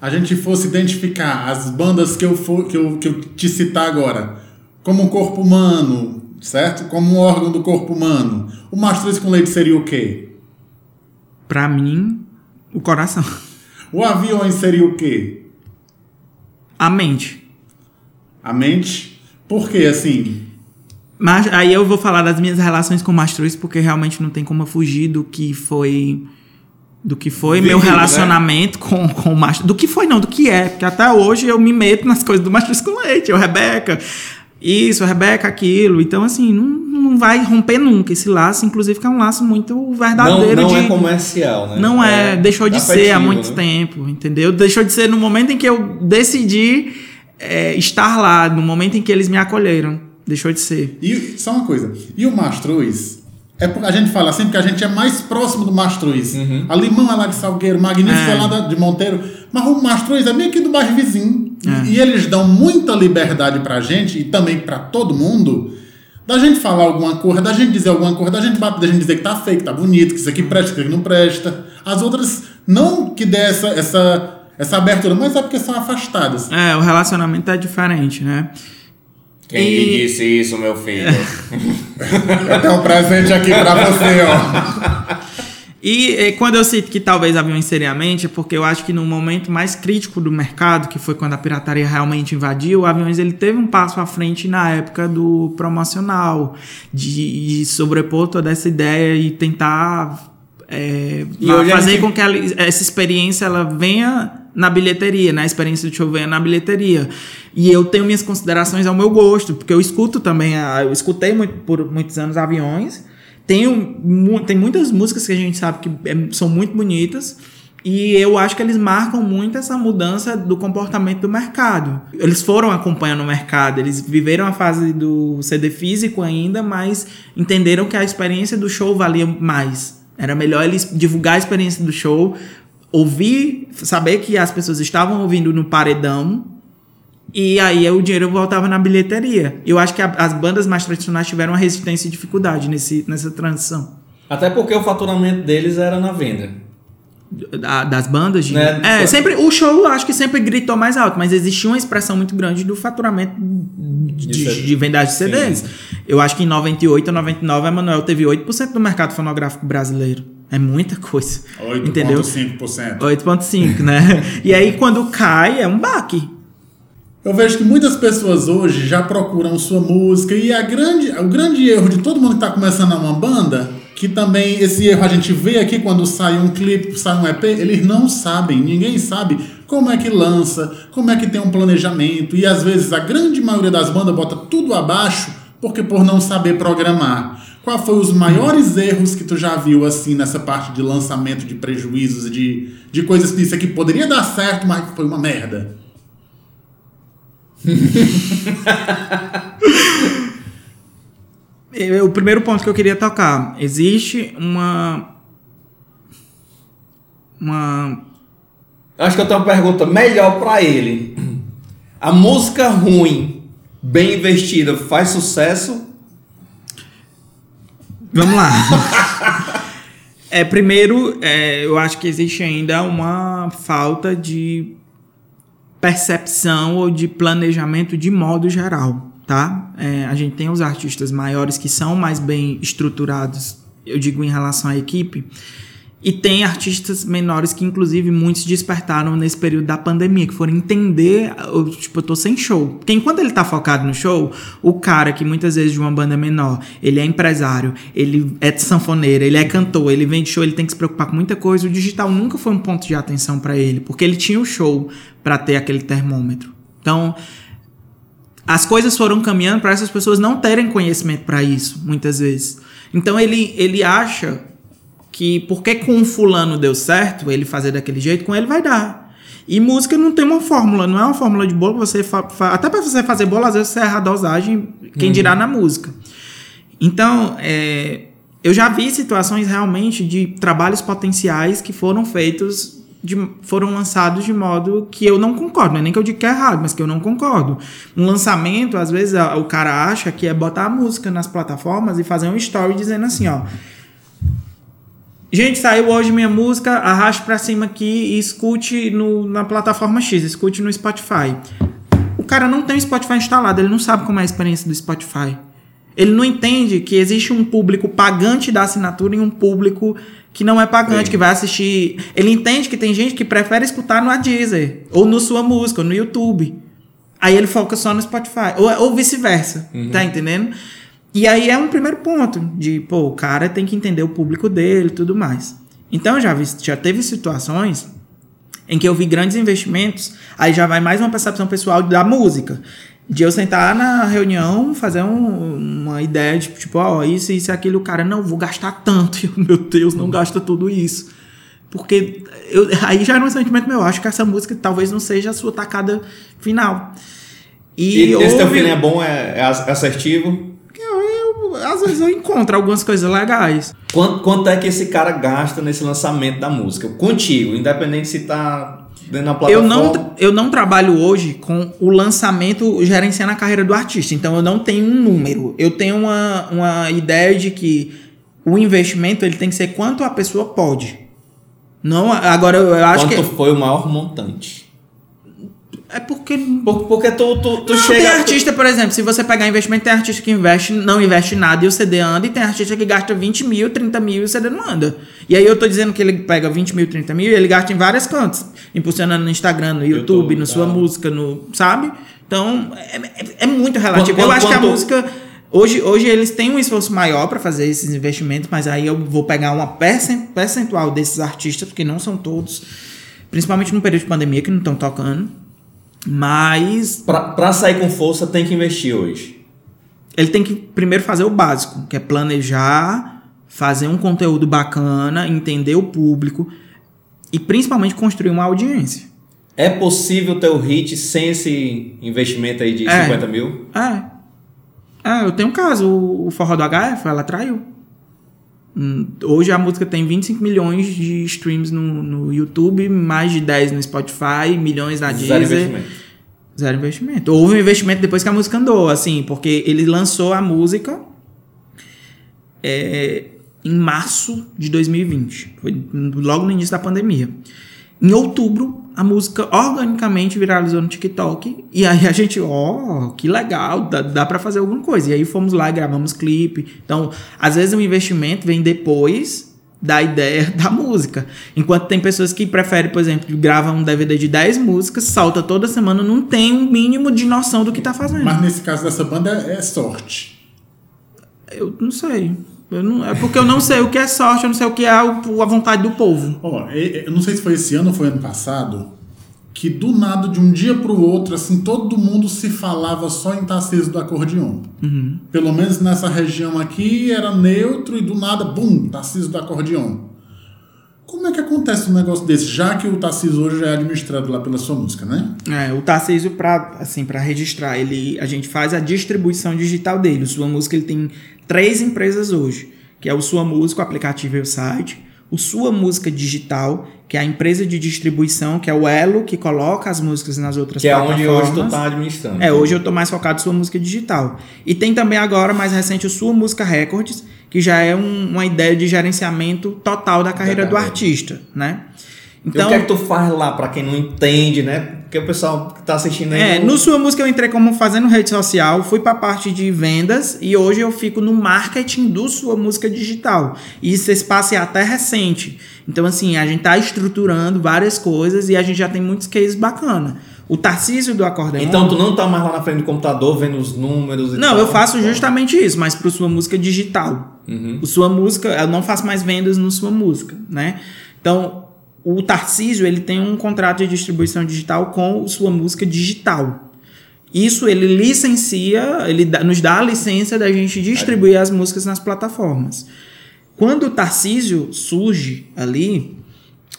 a gente fosse identificar as bandas que eu, for, que eu, que eu te citar agora, como um corpo humano, certo? Como um órgão do corpo humano, o Mastruz com Leite seria o quê? Pra mim, o coração. O Aviões seria o quê? A mente. A mente? Porque, assim, Mas aí eu vou falar das minhas relações com o Mastruz, porque realmente não tem como eu fugir do que foi. Do que foi meu Vivido, né? relacionamento com, com o Mastruz. Do que foi, não, do que é. Porque até hoje eu me meto nas coisas do Mastruz com leite. Eu, Rebeca, isso, Rebeca, aquilo. Então, assim, não, não vai romper nunca esse laço. Inclusive, que é um laço muito Não, verdadeiro não de. é comercial, né? Não é, deixou de ser há afetivo, muito né? tempo, entendeu? Deixou de ser no momento em que eu decidi é, estar lá, no momento em que eles me acolheram. Deixou de ser. E só uma coisa. E o Mastruz? É porque a gente fala assim porque a gente é mais próximo do Mastruz. Uhum. A Limão é lá de Salgueiro, Magnífico é, É. lá de Monteiro. Mas o Mastruz é bem aqui do bairro vizinho. É. E eles dão muita liberdade pra gente e também pra todo mundo. Da gente falar alguma coisa, da gente dizer alguma coisa, da gente bater, da gente dizer que tá feio, que tá bonito, que isso aqui presta, que isso aqui não presta. As outras, não que dê essa, essa, essa abertura, mas é porque são afastadas. É, o relacionamento é diferente, né? Quem E- lhe disse isso, meu filho? Eu tenho um presente aqui pra você, ó. E eh, quando eu cito que talvez aviões seriamente, é porque eu acho que no momento mais crítico do mercado, que foi quando a pirataria realmente invadiu, o aviões ele teve um passo à frente na época do promocional, de, de sobrepor toda essa ideia e tentar E a fazer gente- com que ela- essa experiência ela venha na bilheteria, né? A experiência show venha na bilheteria. E eu tenho minhas considerações ao meu gosto, porque eu escuto também, a- eu escutei muito, por muitos anos aviões. Tenho, mu- tem muitas músicas que a gente sabe que é- são muito bonitas. E eu acho que eles marcam muito essa mudança do comportamento do mercado. Eles foram acompanhando o mercado, eles viveram a fase do CD físico ainda, mas entenderam que a experiência do show valia mais. Era melhor eles divulgar a experiência do show, ouvir, saber que as pessoas estavam ouvindo no paredão, e aí o dinheiro voltava na bilheteria. Eu acho que a- as bandas mais tradicionais tiveram uma resistência e dificuldade nesse, nessa transição. Até porque o faturamento deles era na venda. Da- das bandas de. Né? É, sempre. O show acho que sempre gritou mais alto, mas existia uma expressão muito grande do faturamento de, De de vendagem de CDs. Eu acho que em 98 ou 99 a Manuel teve 8% do mercado fonográfico brasileiro. É muita coisa. Entendeu? 8,5%. 8,5, né? e aí quando cai é um baque. Eu vejo que muitas pessoas hoje já procuram sua música e a grande, o grande erro de todo mundo que está começando uma banda, que também esse erro a gente vê aqui quando sai um clipe, sai um EP, eles não sabem, ninguém sabe como é que lança, como é que tem um planejamento e às vezes a grande maioria das bandas bota tudo abaixo porque por não saber programar. Qual foi os maiores erros que tu já viu assim nessa parte de lançamento de prejuízos de, de coisas que isso aqui poderia dar certo, mas foi uma merda? [laughs] O primeiro ponto que eu queria tocar. Existe uma. Uma. Acho que eu tenho uma pergunta melhor pra ele. A música ruim, bem investida, faz sucesso? Vamos lá. é, primeiro, é, eu acho que existe ainda uma falta de percepção ou de planejamento de modo geral, tá? É, a gente tem os artistas maiores que são mais bem estruturados, eu digo em relação à equipe, E tem artistas menores que, inclusive, muitos despertaram nesse período da pandemia, que foram entender, tipo, eu tô sem show. Porque enquanto ele tá focado no show, o cara que muitas vezes de uma banda menor, ele é empresário, ele é sanfoneiro, ele é cantor, ele vende show, ele tem que se preocupar com muita coisa. O digital nunca foi um ponto de atenção para ele, porque ele tinha o show para ter aquele termômetro. Então, as coisas foram caminhando para essas pessoas não terem conhecimento para isso, muitas vezes. Então ele, ele acha que porque com um fulano deu certo, ele fazer daquele jeito, com ele vai dar. E música não tem uma fórmula, não é uma fórmula de bolo. Você até para você fazer bolo, às vezes você erra a dosagem, quem dirá na música. Então, é, eu já vi situações realmente de trabalhos potenciais que foram feitos, de, foram lançados de modo que eu não concordo. Não é nem que eu diga que é errado, mas que eu não concordo. Um lançamento, às vezes, o cara acha que é botar a música nas plataformas e fazer um story dizendo assim, ó. Gente, saiu hoje minha música, arraste pra cima aqui e escute no, na plataforma X, escute no Spotify. O cara não tem o Spotify instalado, ele não sabe como é a experiência do Spotify. Ele não entende que existe um público pagante da assinatura e um público que não é pagante, Sim. que vai assistir. Ele entende que tem gente que prefere escutar no Deezer, ou no sua música, ou no YouTube. Aí ele foca só no Spotify, ou, ou vice-versa, uhum. tá entendendo? E aí é um primeiro ponto de, pô, o cara tem que entender o público dele e tudo mais. Então já, vi, já teve situações em que eu vi grandes investimentos, aí já vai mais uma percepção pessoal da música. De eu sentar na reunião, fazer um, uma ideia de tipo, ó, oh, isso, isso e aquilo, o cara, não, vou gastar tanto. E [laughs] eu, meu Deus, não gasta tudo isso. Porque eu, aí já era um sentimento meu, acho que essa música talvez não seja a sua tacada final. E, e esse teu feeling é bom, é, é assertivo? Às vezes eu encontro algumas coisas legais. Quanto, quanto é que esse cara gasta nesse lançamento da música? Contigo, independente se tá dentro da plataforma. Eu não, eu não trabalho hoje com o lançamento gerenciando a carreira do artista, então eu não tenho um número. Eu tenho uma, uma ideia de que o investimento ele tem que ser quanto a pessoa pode. Não, agora eu acho quanto que. Quanto foi o maior montante? É porque. Por, porque tu, tu, tu não, chega. Tem artista, por exemplo, se você pegar investimento, tem artista que investe, não investe nada e o CD anda, e tem artista que gasta 20 mil, 30 mil e o CD não anda. E aí eu tô dizendo que ele pega 20 mil, 30 mil e ele gasta em várias cantos. Impulsionando no Instagram, no YouTube, YouTube na sua tá. música, no. Sabe? Então, é, é, é muito relativo. Quanto, eu acho quanto... que a música. Hoje, hoje eles têm um esforço maior para fazer esses investimentos, mas aí eu vou pegar uma percentual desses artistas, porque não são todos, principalmente no período de pandemia, que não estão tocando mas. Para sair com força, tem que investir hoje. Ele tem que primeiro fazer o básico, que é planejar, fazer um conteúdo bacana, entender o público e principalmente construir uma audiência. É possível ter o hit sem esse investimento aí de é, 50 mil? É. É, eu tenho um caso, o Forró do HF, ela traiu. Hum, hoje a música tem 25 milhões de streams no, no YouTube, mais de 10 no Spotify, milhões na Deezer. Zero investimento. Zero investimento. Houve um investimento depois que a música andou, assim, porque ele lançou a música é, em março de 2020. Foi logo no início da pandemia. Em outubro, a música organicamente viralizou no TikTok. E aí a gente, ó, oh, que legal, dá, dá para fazer alguma coisa. E aí fomos lá, gravamos clipe. Então, às vezes o investimento vem depois da ideia [laughs] da música. Enquanto tem pessoas que preferem, por exemplo, gravam um DVD de 10 músicas, salta toda semana, não tem um mínimo de noção do que tá fazendo. Mas nesse caso dessa banda é sorte. Eu não sei. Não, é porque eu não sei o que é sorte, eu não sei o que é a, vontade do povo. Ó, eu não sei se foi esse ano ou foi ano passado, que do nada, de um dia para o outro, assim, todo mundo se falava só em Tarcísio do acordeon. Uhum. Pelo menos nessa região aqui era neutro e do nada, bum, Tarcísio do acordeon. Como é que acontece um negócio desse, já que o Tarcísio hoje é administrado lá pela sua música, né? É, o Tarcísio, para assim, pra registrar, ele, a gente faz a distribuição digital dele. Sua música ele tem três empresas hoje, que é o Sua Música, o aplicativo e o site, o Sua Música Digital, que é a empresa de distribuição, que é o elo que coloca as músicas nas outras que plataformas. Que é onde hoje tu tá administrando. É, hoje eu tô mais focado em Sua Música Digital. E tem também agora, mais recente, o Sua Música Records, que já é um, uma ideia de gerenciamento total da carreira do artista, né? Então, o que é que tu faz lá, para quem não entende, né? Porque o pessoal que tá assistindo aí. É, no sua música eu entrei como fazendo rede social, fui pra parte de vendas e hoje eu fico no marketing do sua música digital. E esse espaço é até recente. Então, assim, a gente tá estruturando várias coisas e a gente já tem muitos cases bacana. O Tarcísio do Acordeon. Então tu não tá mais lá na frente do computador vendo os números e Não, tal? eu faço justamente isso, mas pro sua música digital. Uhum. O sua música, eu não faço mais vendas no sua música, né? Então, o Tarcísio, ele tem um contrato de distribuição digital com sua música digital. Isso ele licencia, ele dá- nos dá a licença da gente distribuir as músicas nas plataformas. Quando o Tarcísio surge ali,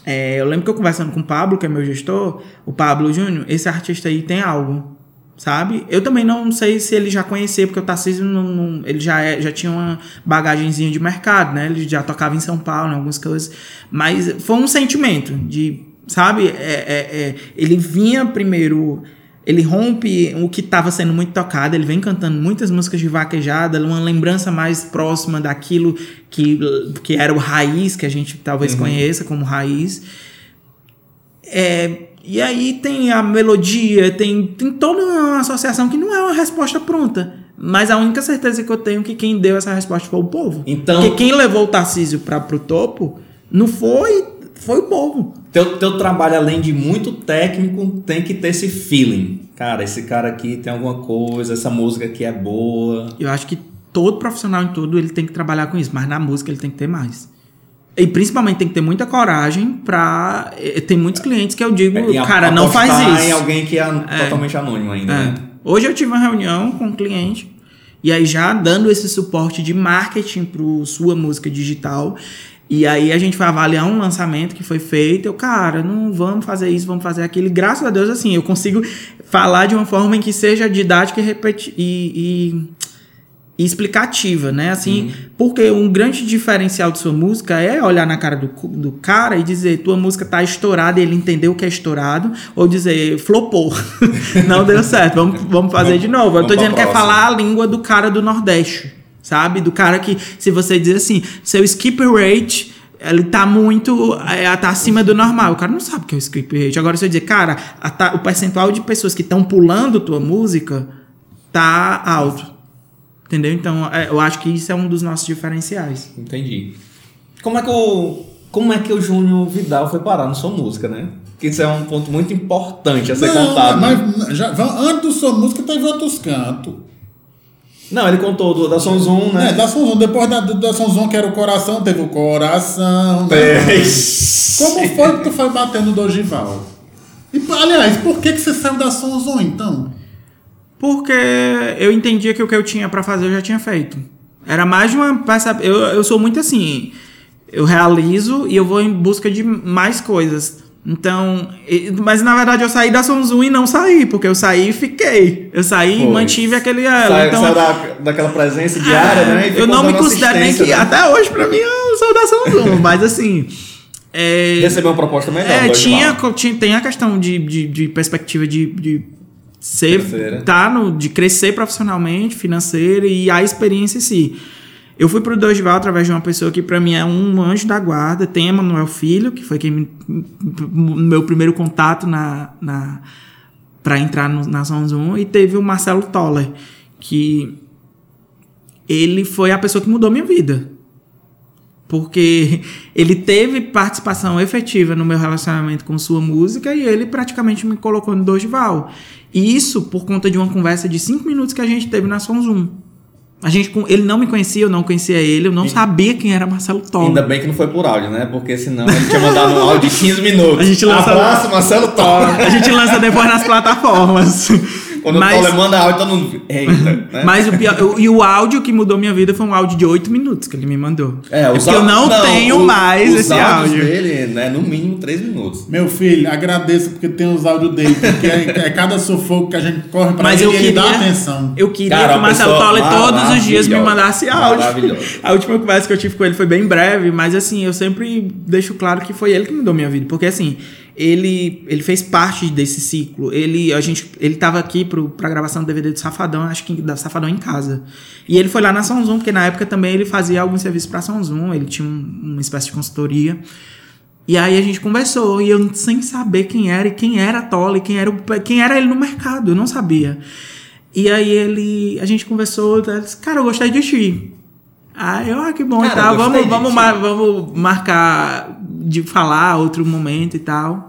é, eu lembro que eu conversando com o Pablo, que é meu gestor, o Pablo Júnior, esse artista aí tem algo, sabe? Eu também não sei se ele já conhecia, porque o Tarcísio não, não- ele já, é- já tinha uma bagagenzinha de mercado, né? Ele já tocava em São Paulo, em algumas coisas. Mas foi um sentimento de, sabe? É, é- é, ele vinha primeiro ele rompe o que estava sendo muito tocado, ele vem cantando muitas músicas de vaquejada, uma lembrança mais próxima daquilo que, que era o raiz, que a gente talvez conheça como raiz. É, e aí tem a melodia, tem, tem toda uma associação que não é uma resposta pronta. Mas a única certeza que eu tenho é que quem deu essa resposta foi o povo. Então- Porque quem levou o Tarcísio para pro topo não foi, foi o povo. Teu, teu trabalho, além de muito técnico, tem que ter esse feeling. Cara, esse cara aqui tem alguma coisa, essa música aqui é boa. Eu acho que todo profissional em tudo ele tem que trabalhar com isso, mas na música ele tem que ter mais. E principalmente tem que ter muita coragem pra. eh, Tem muitos clientes que eu digo, E a- cara, não faz apostar em isso. alguém que é, totalmente anônimo ainda, É. né? Hoje eu tive uma reunião com um cliente e aí já dando esse suporte de marketing para sua música digital. E aí a gente foi avaliar um lançamento que foi feito. Eu, cara, não vamos fazer isso, vamos fazer aquilo. E graças a Deus, assim, eu consigo falar de uma forma em que seja didática e, repeti e, e- e explicativa, né? Assim, porque um grande diferencial de sua música é olhar na cara do, do cara e dizer tua música tá estourada e ele entendeu o que é estourado, ou dizer flopou, [laughs] não deu certo, vamos, vamos fazer Vamos- de novo. Eu tô dizendo que é falar a língua do cara do Nordeste, sabe? Do cara que, se você dizer assim, seu skip rate ele tá muito. é, tá acima do normal. O cara não sabe o que é o skip rate. Agora, se eu dizer, cara, a o percentual de pessoas que estão pulando tua música tá alto. Entendeu? Então, é, eu acho que isso é um dos nossos diferenciais. Entendi. Como é que o, como é que o Júnior Vidal foi parar na sua música, né? Que isso é um ponto muito importante a ser Não, contado. né? mas já, antes do sua música teve outros cantos. Não, ele contou do, da Sonzum, É, né? da Sonzon, depois da, da Sonzon, que era o coração, teve o coração. Né? É. Como foi que tu foi batendo do Ogival? E, aliás, por que, que você saiu da Sonzon, então? Porque eu entendia que o que eu tinha pra fazer eu já tinha feito. Era mais de uma. Eu, eu sou muito assim. Eu realizo e eu vou em busca de mais coisas. Então. Mas na verdade eu saí da Sonzum e não saí, porque eu saí e fiquei. Eu saí e mantive aquele elo. Saiu, então, saiu da, daquela presença diária, É, né? Eu não me considero nem que. né? Até hoje, pra mim, eu sou da Sonzum. mas assim. é, Recebeu uma proposta melhor. é, tinha, tinha, tem a questão de, de, de perspectiva de, de ser, Financeira. tá no, de crescer profissionalmente, financeira e a experiência em si. Eu fui pro Dorival através de uma pessoa que para mim é um anjo da guarda, tem Emanuel Filho, que foi quem me, meu primeiro contato na, na para entrar no, na Zoom, e teve o Marcelo Toller, que ele foi a pessoa que mudou minha vida porque [laughs] ele teve participação efetiva no meu relacionamento com sua música e ele praticamente me colocou no Dorival. E isso por conta de uma conversa de cinco minutos que a gente teve na Som Zoom. A gente, com- ele não me conhecia, eu não conhecia ele, eu não sabia quem era Marcelo Toller. Ainda bem que não foi por áudio, né? Porque senão ele tinha mandado um áudio de 15 minutos. A gente lança- Abraço, Marcelo Toller. A gente lança depois nas plataformas. [laughs] Quando Mas- o Toller manda áudio, todo mundo... Eita, né? Mas o pior, o- e o áudio que mudou minha vida foi um áudio de oito minutos que ele me mandou. É, os porque eu não, áudios- tenho o- mais os esse áudios áudio. dele, né? No mínimo 3 minutos. Meu filho, agradeço porque tem os áudios dele, porque é, é cada sufoco que a gente corre pra Mas ele eu e ele dá queria, atenção. eu queria Cara, que o Marcelo Toller todos os dias me mandasse áudio. Maravilhoso. A última conversa que eu tive com ele foi bem breve, mas assim, eu sempre deixo claro que foi ele que mudou minha vida. Porque assim, ele, ele fez parte desse ciclo. Ele, a gente, ele tava aqui pro, pra gravação do DVD do Safadão, acho que da Safadão em casa. E ele foi lá na São Zoom, porque na época também ele fazia alguns serviços pra São Zoom, ele tinha um- uma espécie de consultoria. E aí a gente conversou e eu sem saber quem era e quem era a Tola e quem era, o- quem era ele no mercado, eu não sabia. E aí ele, a gente conversou, ele disse, cara, eu gostei de ti. Aí eu, ah, que bom e Cara, gostei vamos, vamos, mar- vamos marcar de falar outro momento e tal.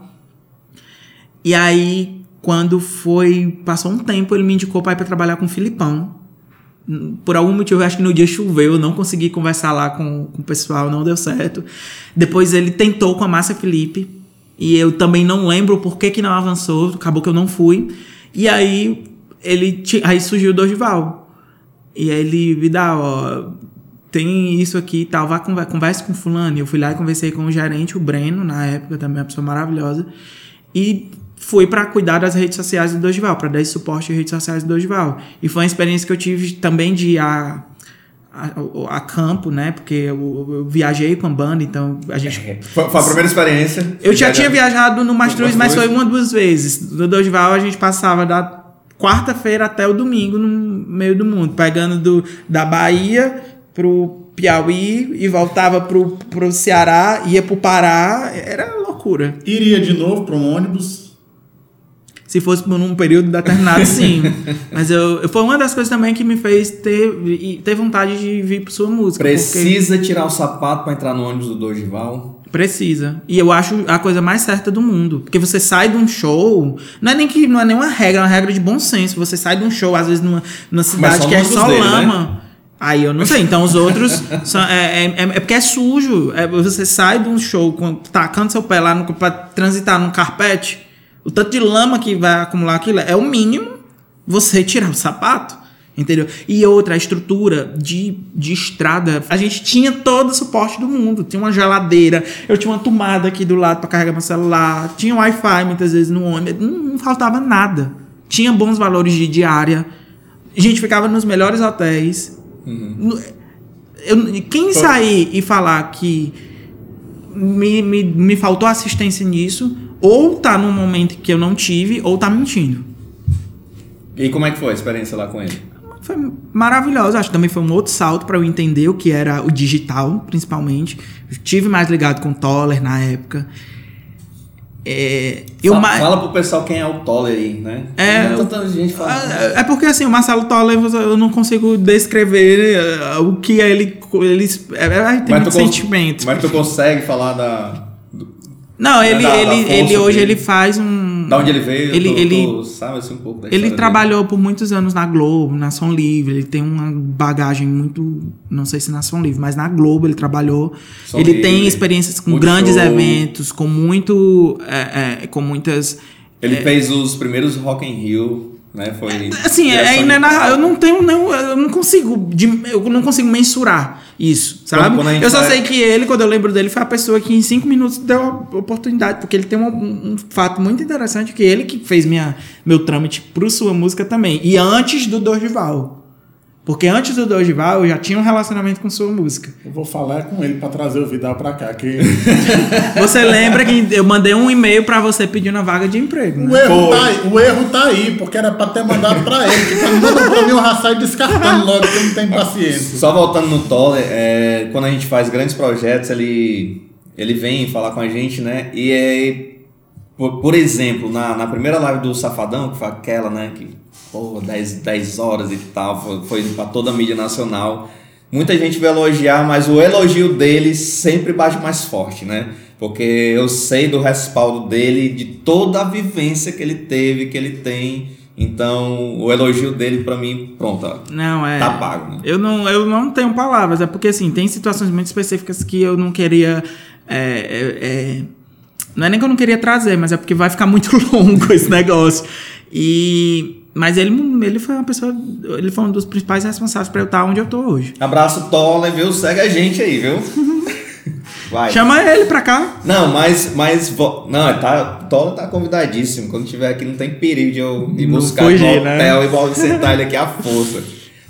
E aí, quando foi, passou um tempo, ele me indicou para ir para trabalhar com o Filipão. Por algum motivo, acho que no dia choveu, eu não consegui conversar lá com, com o pessoal, não deu certo. Depois ele tentou com a Márcia Felipe, e eu também não lembro por que, que não avançou, acabou que eu não fui. E aí, ele aí surgiu o Dorival. E aí ele me dá, ó, tem isso aqui e tal, vá conver- converse com fulano. Eu fui lá e conversei com o gerente, o Breno, na época, também uma pessoa maravilhosa. E fui para cuidar das redes sociais do Dorival, para dar esse suporte às redes sociais do Dorival. E foi uma experiência que eu tive também de ir a, a, a campo, né? Porque eu, eu viajei com a banda, então a gente Foi, foi a primeira experiência. eu já tinha viajado no Mastruz, mas foi uma duas vezes. No Dorival a gente passava da quarta-feira até o domingo no meio do mundo, pegando do, da Bahia pro Piauí e voltava pro, pro Ceará, ia pro Pará, era loucura. Iria de novo para um ônibus. Se fosse por um período determinado, [laughs] sim. Mas eu, foi uma das coisas também que me fez ter, ter vontade de vir por sua música. porque- Precisa tirar o sapato pra entrar no ônibus do Dorival. Precisa. E eu acho a coisa mais certa do mundo. Porque você sai de um show. Não é nem que não é nenhuma regra, é uma regra de bom senso. Você sai de um show, às vezes, numa, numa cidade que é só dele, né? lama. Aí eu não sei. Então os outros. [laughs] são, é, é, é- é porque é sujo. É, você sai de um show com, tacando seu pé lá no, pra transitar num carpete. O tanto de lama que vai acumular aquilo é o mínimo você tirar o sapato. Entendeu? E outra, a estrutura de, de estrada. A gente tinha todo o suporte do mundo. Tinha uma geladeira, eu tinha uma tomada aqui do lado para carregar meu celular, tinha Wi-Fi muitas vezes no ônibus. Não, não faltava nada. Tinha bons valores de diária. A gente ficava nos melhores hotéis. No- eu- quem sair e falar que me, me, me faltou assistência nisso, ou tá num momento que eu não tive, ou tá mentindo. E como é que foi a experiência lá com ele? Foi maravilhoso. Acho que também foi um outro salto para eu entender o que era o digital, principalmente. Eu tive mais ligado com o Toller na época. É, eu fala, ma- fala pro pessoal quem é o Toller aí, né? É, Não tanta gente falando. É porque assim, o Marcelo Toller, eu não consigo descrever é, o que é ele. ele é, é, tem muito cons- sentimento. mas tu consegue falar da. do- Não, ele, da- da ele, força ele hoje dele. ele faz um. Da onde ele veio? Ele, tu, ele, tu sabe assim um pouco da Ele trabalhou por muitos anos na Globo, na Som Livre. Ele tem uma bagagem muito. Não sei se na Som Livre, mas na Globo ele trabalhou. Som ele Livre, tem experiências com grandes show. eventos, com muito. é, é, com muitas. Ele fez os primeiros Rock in Rio, né? Foi. Assim, é direção de inenarrável. Eu não tenho. Não, eu não consigo. Eu não consigo mensurar isso, sabe? Quando- quando eu só vai- sei que ele, quando eu lembro dele, foi a pessoa que em cinco minutos deu a oportunidade. Porque ele tem um, um fato muito interessante que ele que fez minha, meu trâmite pro sua música também. E antes do Dorival. Porque antes do Dorival eu já tinha um relacionamento com sua música. Eu vou falar com ele para trazer o Vidal para cá. Que [laughs] Você lembra que eu mandei um e-mail pra você pedindo a vaga de emprego, o, né? erro Foi. tá aí, o erro tá aí, porque era para ter mandado para ele. Que tá mandando para mim o e descartando logo, que eu não tenho paciência. Só voltando no Toller, é, quando a gente faz grandes projetos, ele, ele vem falar com a gente, né? E é. Por, por exemplo, na, na primeira live do Safadão, que foi aquela, né? Que, pô, 10, 10 horas e tal, foi, foi pra toda a mídia nacional. Muita gente vai elogiar, mas o elogio dele sempre bate mais forte, né? Porque eu sei do respaldo dele, de toda a vivência que ele teve, que ele tem. Então, o elogio dele, pra mim, pronto, ó, Não, é. tá pago, né? Eu não, eu não tenho palavras, é porque assim, tem situações muito específicas que eu não queria. é, é, é, não é nem que eu não queria trazer, mas é porque vai ficar muito [laughs] longo esse negócio. E. Mas ele, ele foi uma pessoa. Ele foi um dos principais responsáveis pra eu estar onde eu tô hoje. Abraço, Toller, viu? Segue a gente aí, viu? [laughs] Vai. Chama ele pra cá. Não, mas. mas não, tá, Toller tá convidadíssimo. Quando tiver aqui, não tem perigo de eu ir buscar fugir, no né? hotel e [laughs] vou sentar ele aqui à força.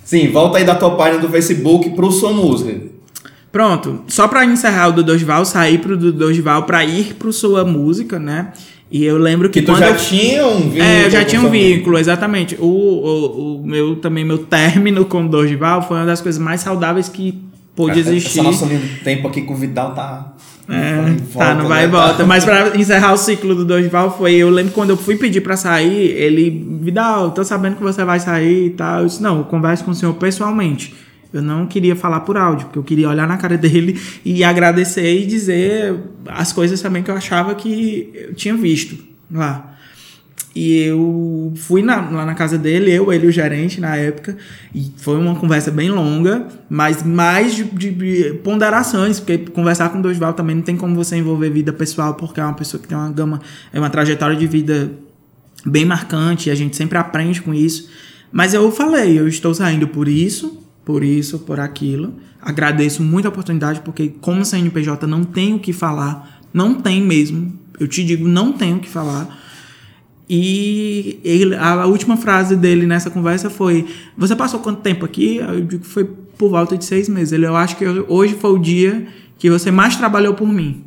Sim, volta aí da tua página do Facebook pro sua música. Pronto, só pra encerrar o do Dosval, sair pro do Dosval pra ir pro sua música, né? E eu lembro que, Que tu quando já eu tinha um vínculo. É, eu já tinha um vínculo, exatamente. O, o, o meu também meu término com o Dorival foi uma das coisas mais saudáveis que pôde Essa- existir. Essa nossa linha do tempo aqui com o Vidal tá. É, e tá, volta, não vai e né? volta. Mas pra encerrar o ciclo do Dorival foi. Eu lembro quando eu fui pedir pra sair, ele. Vidal, tô sabendo que você vai sair e tal. Eu disse, não, eu converso com o senhor pessoalmente. Eu não queria falar por áudio, porque eu queria olhar na cara dele e agradecer e dizer as coisas também que eu achava que eu tinha visto lá. E eu fui na- lá na casa dele, eu, ele o gerente na época, e foi uma conversa bem longa, mas mais de, de- de ponderações, porque conversar com o Dorival também não tem como você envolver vida pessoal, porque é uma pessoa que tem uma gama, é uma trajetória de vida bem marcante, e a gente sempre aprende com isso. Mas eu falei, eu estou saindo por isso, por isso, por aquilo. Agradeço muito a oportunidade, porque como CNPJ não tenho o que falar, não tem mesmo. Eu te digo, não tenho o que falar. E ele- a última frase dele nessa conversa foi: Você passou quanto tempo aqui? Eu digo que foi por volta de seis meses. Ele, eu acho que hoje foi o dia que você mais trabalhou por mim.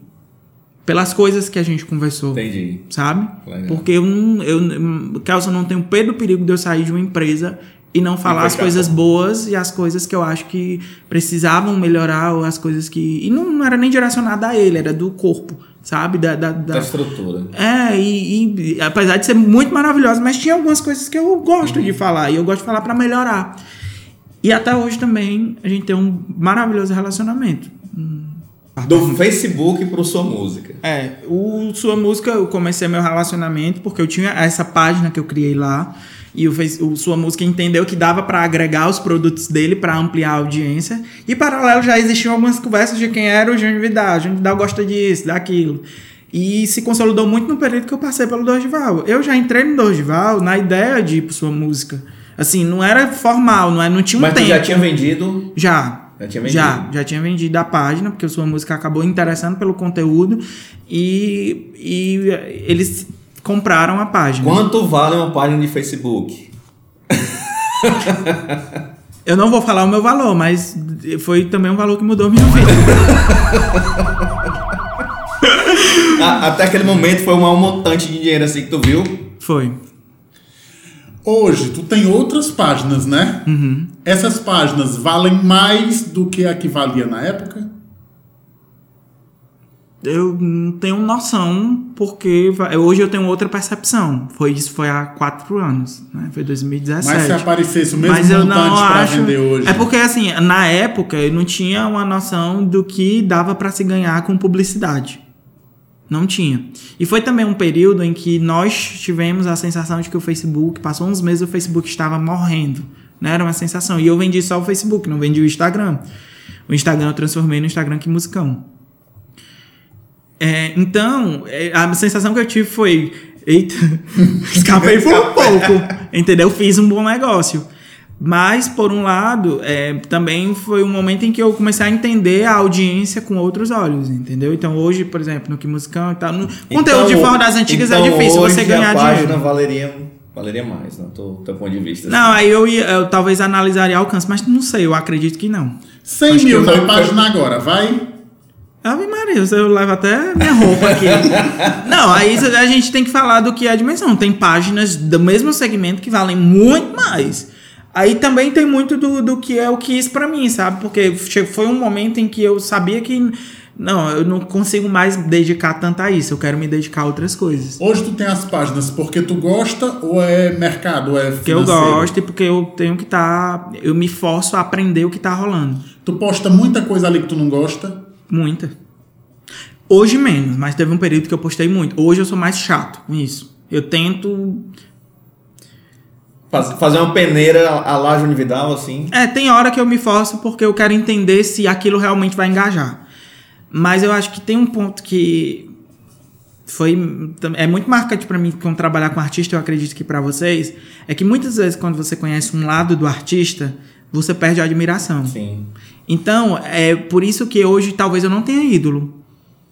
Pelas coisas que a gente conversou Entendi. sabe? Legal. Porque eu não, eu, Kelson, eu não tenho pé do perigo de eu sair de uma empresa e não falar as coisas boas e as coisas que eu acho que precisavam melhorar ou as coisas que... E não, não era nem direcionada a ele, era do corpo, sabe? Da, da, da- Da estrutura. é, e, e apesar de ser muito maravilhosa, mas tinha algumas coisas que eu gosto de falar e eu gosto de falar pra melhorar. E até hoje também a gente tem um maravilhoso relacionamento. Do Facebook pro sua música. É, o Sua Música, eu comecei meu relacionamento porque eu tinha essa página que eu criei lá. E o, o Sua Música entendeu que dava pra agregar os produtos dele pra ampliar a audiência. E paralelo já existiam algumas conversas de quem era o Júnior Vidal. O Júnior Vidal gosta disso, daquilo. E se consolidou muito no período que eu passei pelo Dorival. Eu já entrei no Dorival na ideia de ir pro Sua Música. Assim, não era formal, não, é, não tinha um Mas tu tempo. já tinha vendido. Já. Já tinha vendido. Já, já tinha vendido a página, porque a sua música acabou interessando pelo conteúdo e, e eles compraram a página. Quanto vale uma página de Facebook? Eu não vou falar o meu valor, mas foi também um valor que mudou minha vida. [laughs] Até aquele momento foi um montante de dinheiro assim que tu viu. Foi. Hoje, tu tem outras páginas, né? Essas páginas valem mais do que a que valia na época? Eu não tenho noção, porque hoje eu tenho outra percepção. Foi isso foi há quatro anos, né? Foi 2017. Mas se aparecesse o mesmo Mas eu montante não acho. vender hoje. É porque assim, na época eu não tinha uma noção do que dava pra se ganhar com publicidade. Não tinha. E foi também um período em que nós tivemos a sensação de que o Facebook, passou uns meses o Facebook estava morrendo. Né? Era uma sensação. E eu vendi só o Facebook, não vendi o Instagram. O Instagram eu transformei no Instagram que musicão. É, então, é, a sensação que eu tive foi: eita, [laughs] escapei por um pouco, entendeu? Fiz um bom negócio. Mas, por um lado, é, também foi um momento em que eu comecei a entender a audiência com outros olros, entendeu? Então, hoje, por exemplo, no Que Musicão e tal, no conteúdo de forma das antigas então é difícil hoje você ganhar a página dinheiro. valeria, valeria mais, no teu, teu ponto de vista. assim. Não, aí eu, ia, eu talvez analisaria alcance, mas não sei, eu acredito que não. 100 Acho mil na página agora, vai? Ave Maria, eu levo até minha roupa aqui. [laughs] Não, aí a gente tem que falar do que é a dimensão. Tem páginas do mesmo segmento que valem muito mais. Aí também tem muito do, do que é o que isso pra mim, sabe? Porque foi um momento em que eu sabia que. Não, eu não consigo mais dedicar tanto a isso. Eu quero me dedicar a outras coisas. Hoje tu tem as páginas porque tu gosta ou é mercado, ou é Porque eu gosto e porque eu tenho que estar. eu me forço a aprender o que tá rolando. Tu posta muita coisa ali que tu não gosta? Muita. Hoje menos, mas teve um período que eu postei muito. Hoje eu sou mais chato com isso. Eu tento. Faz- fazer uma peneira a lá Vidal, assim. É, tem hora que eu me forço porque eu quero entender se aquilo realmente vai engajar. Mas eu acho que tem um ponto que foi é muito marcante pra mim quando trabalhar com artista, eu acredito que pra vocês, é que muitas vezes quando você conhece um lado do artista, você perde a admiração. Sim. Então, é por isso que hoje talvez eu não tenha ídolo.